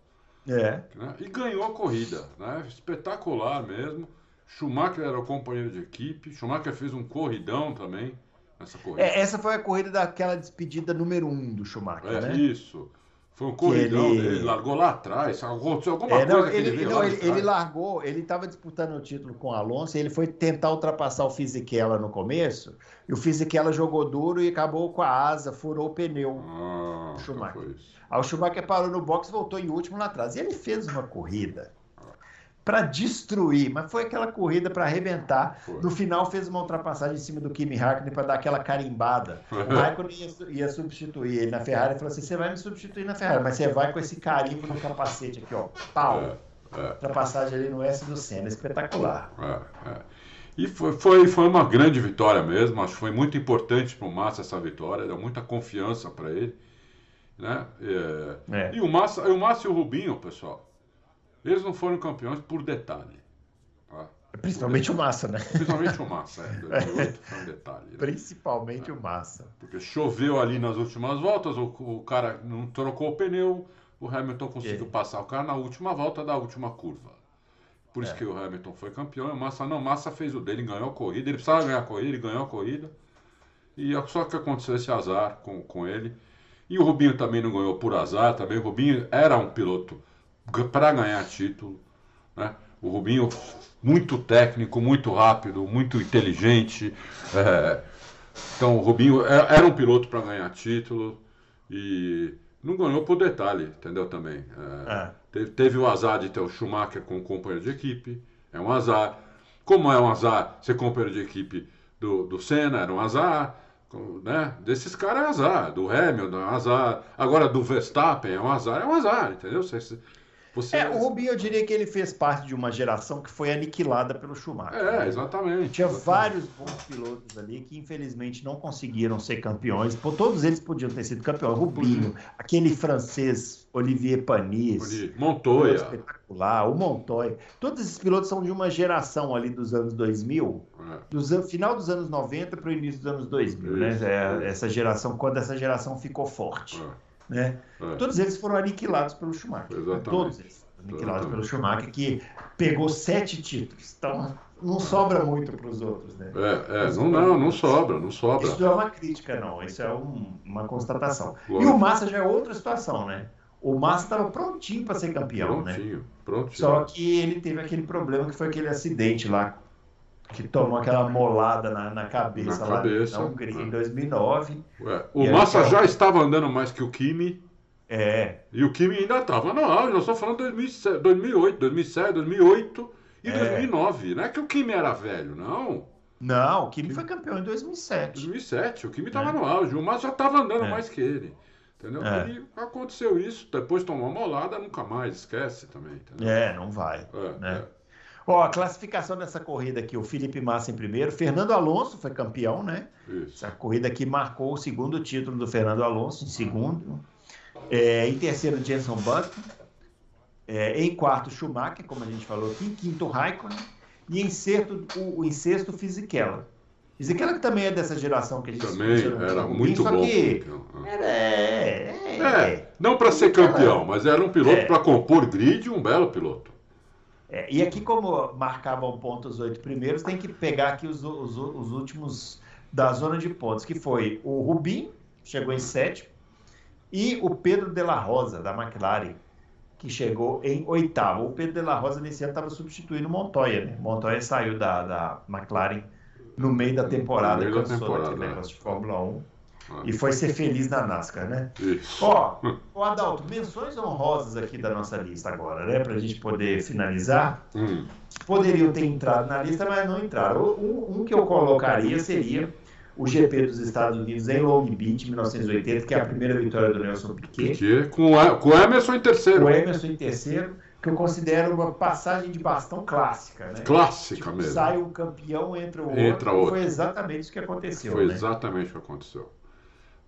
É. Né? E ganhou a corrida. Né? Espetacular mesmo. Schumacher era o companheiro de equipe. Schumacher fez um corridão também nessa corrida. É, essa foi a corrida daquela despedida número um do Schumacher, é, né? Isso. Foi um corridão ele... dele, largou lá atrás, aconteceu alguma é, não, coisa ele, ele não, ele, ele, largou, ele estava disputando o título com o Alonso e ele foi tentar ultrapassar o Fisichella no começo, e o Fisichella jogou duro e acabou com a asa, furou o pneu ah, do Schumacher. Aí o Schumacher parou no box voltou em último lá atrás. E ele fez uma corrida para destruir, mas foi aquela corrida para arrebentar. Foi. No final fez uma ultrapassagem em cima do Kimi Raikkonen para dar aquela carimbada. O Raikkonen ia, ia, substituir ele na Ferrari e falou assim: "Você vai me substituir na Ferrari, mas você vai com esse carimbo no capacete aqui, ó. Pau. É, é. Ultrapassagem ali no S do Senna, espetacular. É, é. e foi, foi, foi uma grande vitória mesmo. Acho que foi muito importante para o Massa essa vitória, deu muita confiança para ele. Né? É, é. E o Massa, o Massa e o Rubinho, pessoal, eles não foram campeões por detalhe. Tá? Principalmente o Massa, né? Principalmente o Massa, é. 2008 foi um detalhe. Né? Principalmente o Massa. Porque choveu ali nas últimas voltas, o, o cara não trocou o pneu, o Hamilton conseguiu é. passar o cara na última volta da última curva. Por isso é. que o Hamilton foi campeão. O Massa não, Massa fez o dele, ganhou a corrida. Ele precisava ganhar a corrida, ele ganhou a corrida. E só que aconteceu esse azar com, com ele. E o Rubinho também não ganhou por azar também. O Rubinho era um piloto para ganhar título. Né? O Rubinho, muito técnico, muito rápido, muito inteligente. É... Então, o Rubinho é, era um piloto para ganhar título e não ganhou por detalhe, entendeu? Também. É... É. Teve, teve, o azar de ter o Schumacher com o companheiro de equipe, é um azar. Como é um azar ser companheiro de equipe do, do Senna, era um azar. Né? Desses caras é azar, do Hamilton é um azar, agora do Verstappen é um azar, é um azar, entendeu? Você, você... É, o Rubinho, eu diria que ele fez parte de uma geração que foi aniquilada pelo Schumacher. É, né? exatamente. Tinha exatamente. vários bons pilotos ali que, infelizmente, não conseguiram ser campeões. Pô, todos eles podiam ter sido campeões. Rubinho, aquele francês Olivier Panis. Montoya. Espetacular. O Montoya. Todos esses pilotos são de uma geração ali dos anos 2000, é. do final dos anos 90 para o início dos anos 2000, né? Isso, né? É, essa geração, quando essa geração ficou forte. É. Né? É. Todos eles foram aniquilados pelo Schumacher. Exatamente. Todos eles aniquilados pelo Schumacher, que pegou sete títulos. Então, não sobra muito para os outros, né? É, é não, não, não sobra, não sobra. Isso não é uma crítica, não. Isso é um, uma constatação. E o Massa já é outra situação, né? O Massa estava prontinho para ser campeão, prontinho, né? Prontinho, prontinho. Só que ele teve aquele problema que foi aquele acidente lá que tomou aquela molada na, na cabeça na lá cabeça, na Hungria em 2009. Ué, o Massa aí, já estava andando mais que o Kimi. É. E o Kimi ainda estava no auge, nós estamos falando de 2007, 2008, 2007, 2008 e é. 2009. Não é que o Kimi era velho, não. Não, o Kimi foi campeão em 2007. 2007, o Kimi estava é. no auge, o Massa já estava andando é. mais que ele. Entendeu? É. E aconteceu isso, depois tomou uma molada, nunca mais, esquece também. Entendeu? É, não vai. É, né? É. Ó, a classificação dessa corrida aqui, o Felipe Massa em primeiro, Fernando Alonso foi campeão, né? Isso. Essa corrida aqui marcou o segundo título do Fernando Alonso, em segundo. É, em terceiro, Jenson Button. É, em quarto, Schumacher, como a gente falou aqui. Em quinto, Raikkonen. E em sexto, o, o em sexto, Fisichella. Fisichella que também é dessa geração que a gente Também era muito bom. Que né? era, é, é, é, não para ser campeão, mas era um piloto é. para compor grid, um belo piloto. É, e aqui, como marcavam pontos os oito primeiros, tem que pegar aqui os, os, os, últimos da zona de pontos, que foi o Rubim, chegou em sétimo, E o Pedro de la Rosa, da McLaren, que chegou em oitavo. O Pedro de la Rosa nesse ano estava substituindo Montoya, né? Montoya saiu da, da McLaren no meio da temporada, meio da temporada, é. negócio de Fórmula 1 Ah. e foi ser feliz na NASCAR, né? Isso. Ó, o Adalto, menções honrosas aqui da nossa lista agora, né? Pra gente poder finalizar. Hum, Poderiam ter entrado na lista, mas não entraram. Um, um que eu colocaria seria o GP dos Estados Unidos em Long Beach, 1980, que é a primeira vitória do Nelson Piquet. que com, o- com o Emerson em terceiro. O Emerson em terceiro, que eu considero uma passagem de bastão clássica, né? Clássica Tipo, mesmo. sai um campeão, entra o Entra outro. outro. Foi exatamente isso que aconteceu, Foi né? exatamente o que aconteceu.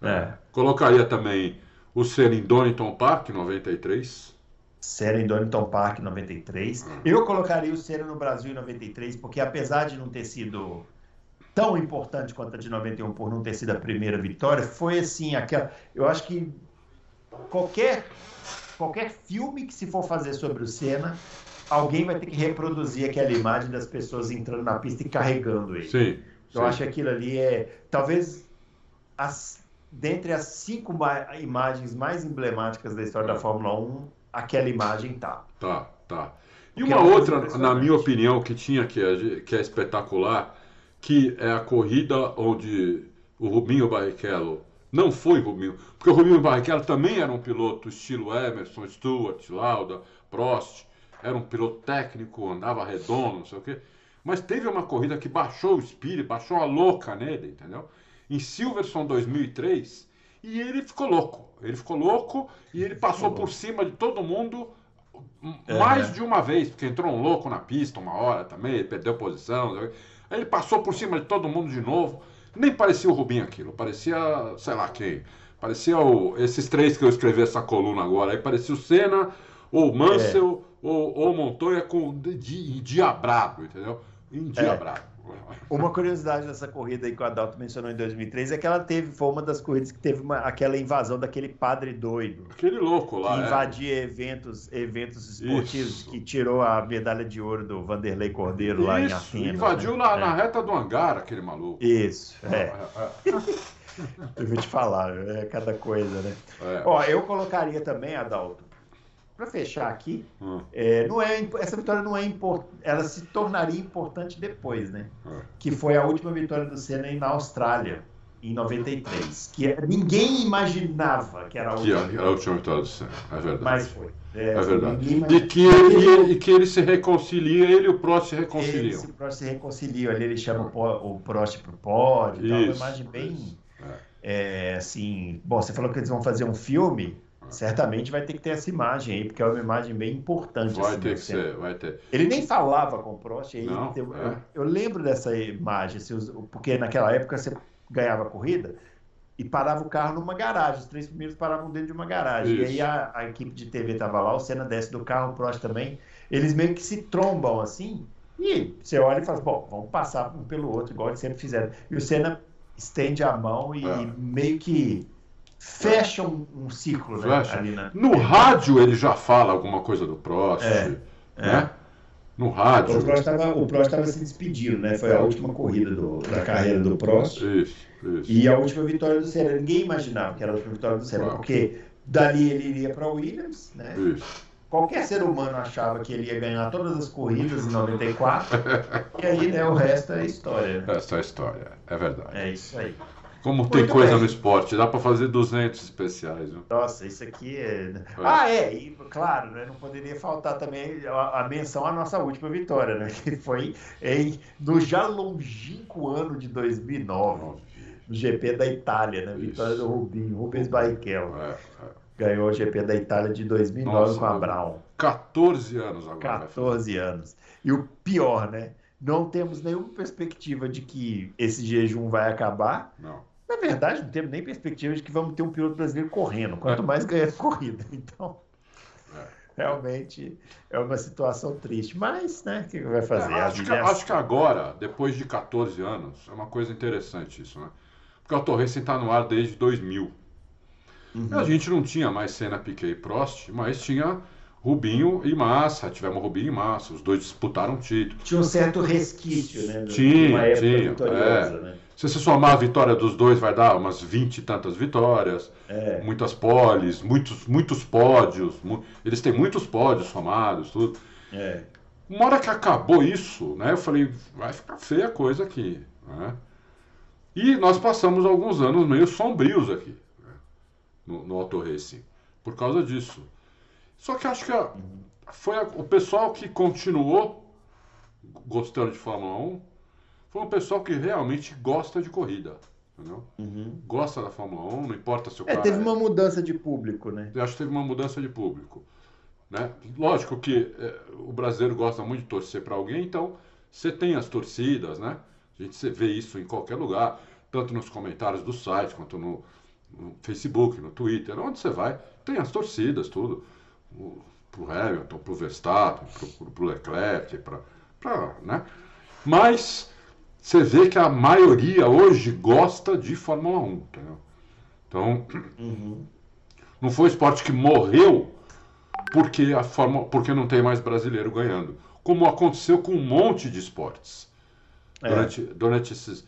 É. Colocaria também o Senna em Donington Park, 93. Senna em Donington Park 93. Eu colocaria o Senna no Brasil em 93, porque apesar de não ter sido tão importante quanto a de 91 por não ter sido a primeira vitória, foi assim, aquela. Eu acho que qualquer, qualquer filme que se for fazer sobre o Senna, alguém vai ter que reproduzir aquela imagem das pessoas entrando na pista e carregando ele. Sim. Eu sim. acho que aquilo ali é. Talvez as, dentre as cinco ma- imagens mais emblemáticas da história da Fórmula 1, aquela imagem tá. Tá, tá. E Porque uma outra, na minha opinião, que tinha que é, que é espetacular, que é a corrida onde o Rubinho Barrichello não foi Rubinho, porque o Rubinho Barrichello também era um piloto estilo Emerson, Stewart, Lauda, Prost, era um piloto técnico, andava redondo, não sei o quê. Mas teve uma corrida que baixou o espírito, baixou a louca nele, entendeu? Em Silverstone 2003, e ele ficou louco. Ele ficou louco e ele passou por cima de todo mundo É. mais de uma vez, porque entrou um louco na pista uma hora também, perdeu posição. Aí ele passou por cima de todo mundo de novo. Nem parecia o Rubinho aquilo, parecia, sei lá quem. Parecia o- esses três que eu escrevi essa coluna agora. Aí parecia o Senna, ou o Mansell, ou, ou o Montoya com de, de, endiabrado, entendeu? Uma curiosidade dessa corrida aí que o Adalto mencionou em 2003 é que ela teve, foi uma das corridas que teve uma- aquela invasão daquele padre doido. Aquele louco Que lá. é. invadia eventos, eventos esportivos, Isso. que tirou a medalha de ouro do Vanderlei Cordeiro lá em Isso, Atenas. invadiu né? lá É. na reta do hangar aquele maluco. Isso, é. É, Eu vou te falar, é cada coisa, né? é, é. Ó, eu colocaria também, Adalto, para fechar aqui, Hum, é, não é, essa vitória não é importante, ela se tornaria importante depois, né? é. Que foi a última vitória do Senna aí na Austrália, em 93. Que é- ninguém imaginava que era a Que última é, é a vitória, última vitória do Senna, é verdade. mas foi. É assim, verdade. E que, ele, e que ele se reconcilia, ele e o Prost se reconciliam. se, Prost se reconciliam ali, ele chama o, o Prost pro pódio, e tal, uma imagem bem, isso, é, assim, bom, você falou que eles vão fazer um filme, certamente vai ter que ter essa imagem aí, porque é uma imagem bem importante. Vai assim, ter do que ser, vai ter. Ele nem falava com o Prost, aí Não, eu, é. eu lembro dessa imagem, assim, porque naquela época você ganhava a corrida e parava o carro numa garagem, os três primeiros paravam dentro de uma garagem, Isso. e aí a, a equipe de TV estava lá, o Senna desce do carro, o Prost também, eles meio que se trombam assim, e você olha e fala, bom, vamos passar um pelo outro, igual eles sempre fizeram. E o Senna estende a mão e É. meio que fecha um, um ciclo, né, Fecha. ali na... No rádio ele já fala alguma coisa do Prost, É, né? No rádio. O Prost estava se despedindo, né? Foi a última corrida do- da carreira do Prost. Isso, isso. E a última vitória do Senna. Ninguém imaginava que era a última vitória do Senna, Claro. porque dali ele iria para Williams, né? Isso. Qualquer ser humano achava que ele ia ganhar todas as corridas em 94. e aí, né, o resto é história. né? Essa é a história, é verdade. É isso aí. Como tem Muito coisa bem. no esporte, dá pra fazer 200 especiais, viu? Nossa, isso aqui é. Ah, é, e claro, né, não poderia faltar também a, a menção à nossa última vitória, né? Que foi em, no já longínquo ano de 2009, no GP da Itália, né? Vitória Isso. do Rubinho, Rubens Barrichello. É, é. Ganhou o GP da Itália de 2009 Nossa, com a. Brown. 14 anos agora. vai fazer. 14 anos. E o pior, né? Não temos nenhuma perspectiva de que esse jejum vai acabar. Não. Na verdade, não temos nem perspectiva de que vamos ter um piloto brasileiro correndo, quanto mais ganhando corrida. Então, realmente é uma situação triste. Mas, né, o que vai fazer? É, acho, que, é acho assim. que agora, depois de 14 anos, é uma coisa interessante isso, né? Porque a Torracing está no ar desde 2000. Uhum. A gente não tinha mais Senna, Piquet e Prost, mas tinha Rubinho e Massa. Tivemos Rubinho e Massa, os dois disputaram título. Tinha um certo resquício, né? de Tinha, uma época tinha, vitoriosa, né? Se você somar a vitória dos dois, vai dar umas 20 e tantas vitórias, É. muitas poles, muitos, muitos pódios. mu- Eles têm muitos pódios somados, tudo. É. Uma hora que acabou isso, né, eu falei, vai ficar feia a coisa aqui. né? E nós passamos alguns anos meio sombrios aqui, né, no, no Auto Racing, por causa disso. Só que acho que a- foi a- o pessoal que continuou gostando de Fórmula 1 foi um pessoal que realmente gosta de corrida. Entendeu? Uhum. Gosta da Fórmula 1, não importa se o É, cara. teve uma mudança de público, né? Eu acho que teve uma mudança de público. Né? Lógico que é, o brasileiro gosta muito de torcer para alguém, então você tem as torcidas, né? A gente você vê isso em qualquer lugar, tanto nos comentários do site, quanto no, no Facebook, no Twitter, onde você vai, tem as torcidas, tudo. O, pro Hamilton, pro Verstappen, pro, pro, pro Leclerc, pra, pra, né? Mas você vê que a maioria hoje gosta de Fórmula 1, entendeu? Então, Uhum. não foi um esporte que morreu porque a forma, porque não tem mais brasileiro ganhando, como aconteceu com um monte de esportes É. durante, durante esses,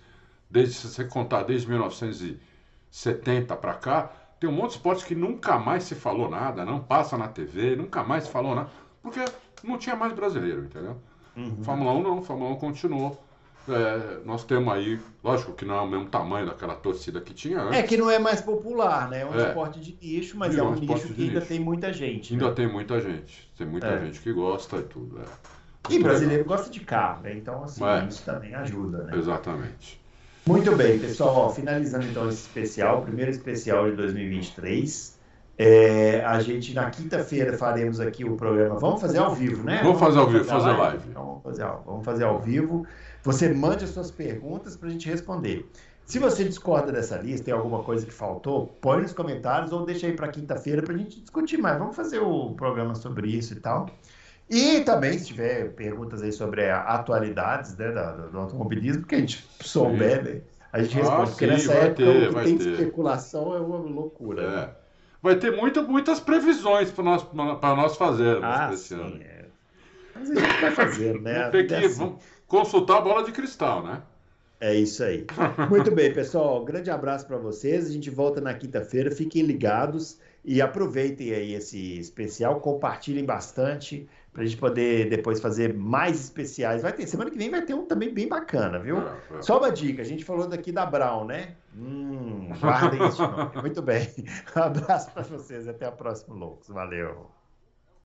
desde se você contar desde 1970 para cá, tem um monte de esportes que nunca mais se falou nada, não passa na TV, nunca mais se falou nada, porque não tinha mais brasileiro, entendeu? Uhum. Fórmula 1 não, Fórmula 1 continuou. É, nós temos aí, lógico que não é o mesmo tamanho daquela torcida que tinha antes. É que não é mais popular, né? É um É. esporte de nicho, mas é um nicho que ainda nicho. tem muita gente. Ainda né? tem muita gente. Tem muita É. gente que gosta e tudo. É. E brasileiro gosta de carro, né? Então, assim, É. isso também ajuda, né? Exatamente. Muito bem, pessoal. Ó, finalizando então esse especial, primeiro especial de 2023. É, a gente na quinta-feira faremos aqui o programa. Vamos fazer ao vivo, né? Vamos fazer ao vivo, a fazer live. Então vamos fazer, ao- vamos fazer ao vivo. Você mande as suas perguntas para a gente responder. Se você discorda dessa lista, tem alguma coisa que faltou, põe nos comentários ou deixa aí para quinta-feira para a gente discutir mais. Vamos fazer o programa sobre isso e tal. E também, se tiver perguntas aí sobre atualidades né, do, do automobilismo, que a gente souber, né, a gente Ah, responde. porque sim, nessa vai época ter, vai tem ter. especulação é uma loucura. né? É. Vai ter muita, muitas previsões para nós, nós fazermos Ah, esse ano. sim. É. Mas a gente vai fazendo, né? Vamos ter que assim. vamos consultar a bola de cristal, né? É isso aí. Muito bem, pessoal. Grande abraço para vocês. A gente volta na quinta-feira. Fiquem ligados e aproveitem aí esse especial. Compartilhem bastante para a gente poder depois fazer mais especiais. Vai ter semana que vem vai ter um também bem bacana, viu? É, é. Só uma dica. A gente falou daqui da Brown, né? Hum, guardem esse nome. Muito bem. Um abraço para vocês. Até a próxima, loucos. Valeu.